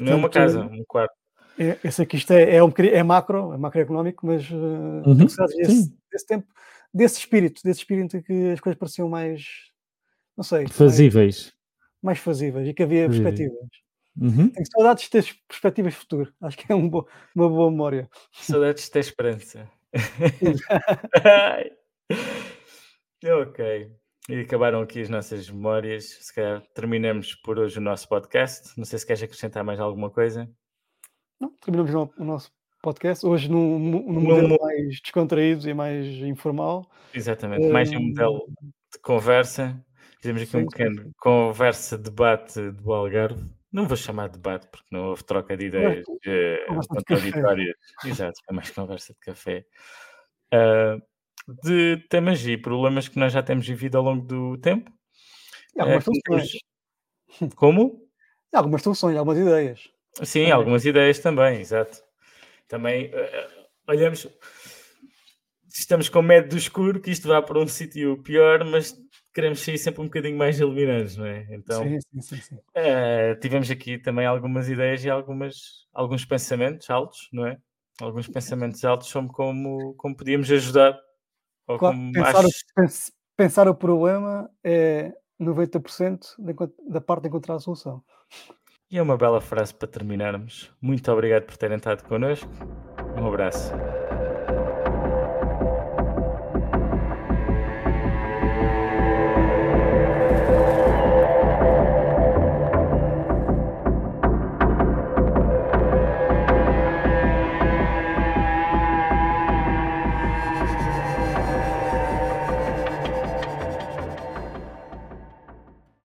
Não é uma Portanto, casa, um quarto. é, eu sei que isto é, é um bocadinho, é macro, é macroeconómico, mas uh, Uhum, desse, desse tempo, desse espírito, desse espírito em que as coisas pareciam mais, não sei, mais, Fazíveis. mais fazíveis e que havia Fazíveis. perspectivas. Uhum. Tenho saudades de ter perspectivas de futuro. Acho que é um bo- uma boa memória. Saudades de ter esperança. ok. E acabaram aqui as nossas memórias. Se calhar terminamos por hoje o nosso podcast. Não sei se queres acrescentar mais alguma coisa. Não, terminamos o nosso podcast hoje num, num modelo mo- mais descontraído e mais informal. Exatamente. Mais um Hum, modelo de conversa. Fizemos aqui um sim, sim, pequeno sim. conversa-debate do Algarve. Não vou chamar de debate porque não houve troca de ideias eh, conversa contraditórias. Exato, foi mais conversa de café. Ah, de temas e problemas que nós já temos vivido ao longo do tempo. E algumas Eh, soluções. Como? E algumas soluções, algumas ideias. Sim, Também. algumas ideias também, exato. Também eh, olhamos, estamos com medo do escuro, que isto vá para um sítio pior, mas queremos sair sempre um bocadinho mais iluminados, não é? Então, Sim, sim, sim, sim. eh, tivemos aqui também algumas ideias e algumas, alguns pensamentos altos, não é? Alguns pensamentos altos sobre como, como podíamos ajudar. Claro, pensar, o, achas- pens- pensar o problema é 90% de encont- da parte de encontrar a solução. E é uma bela frase para terminarmos. Muito obrigado por terem estado connosco. Um abraço.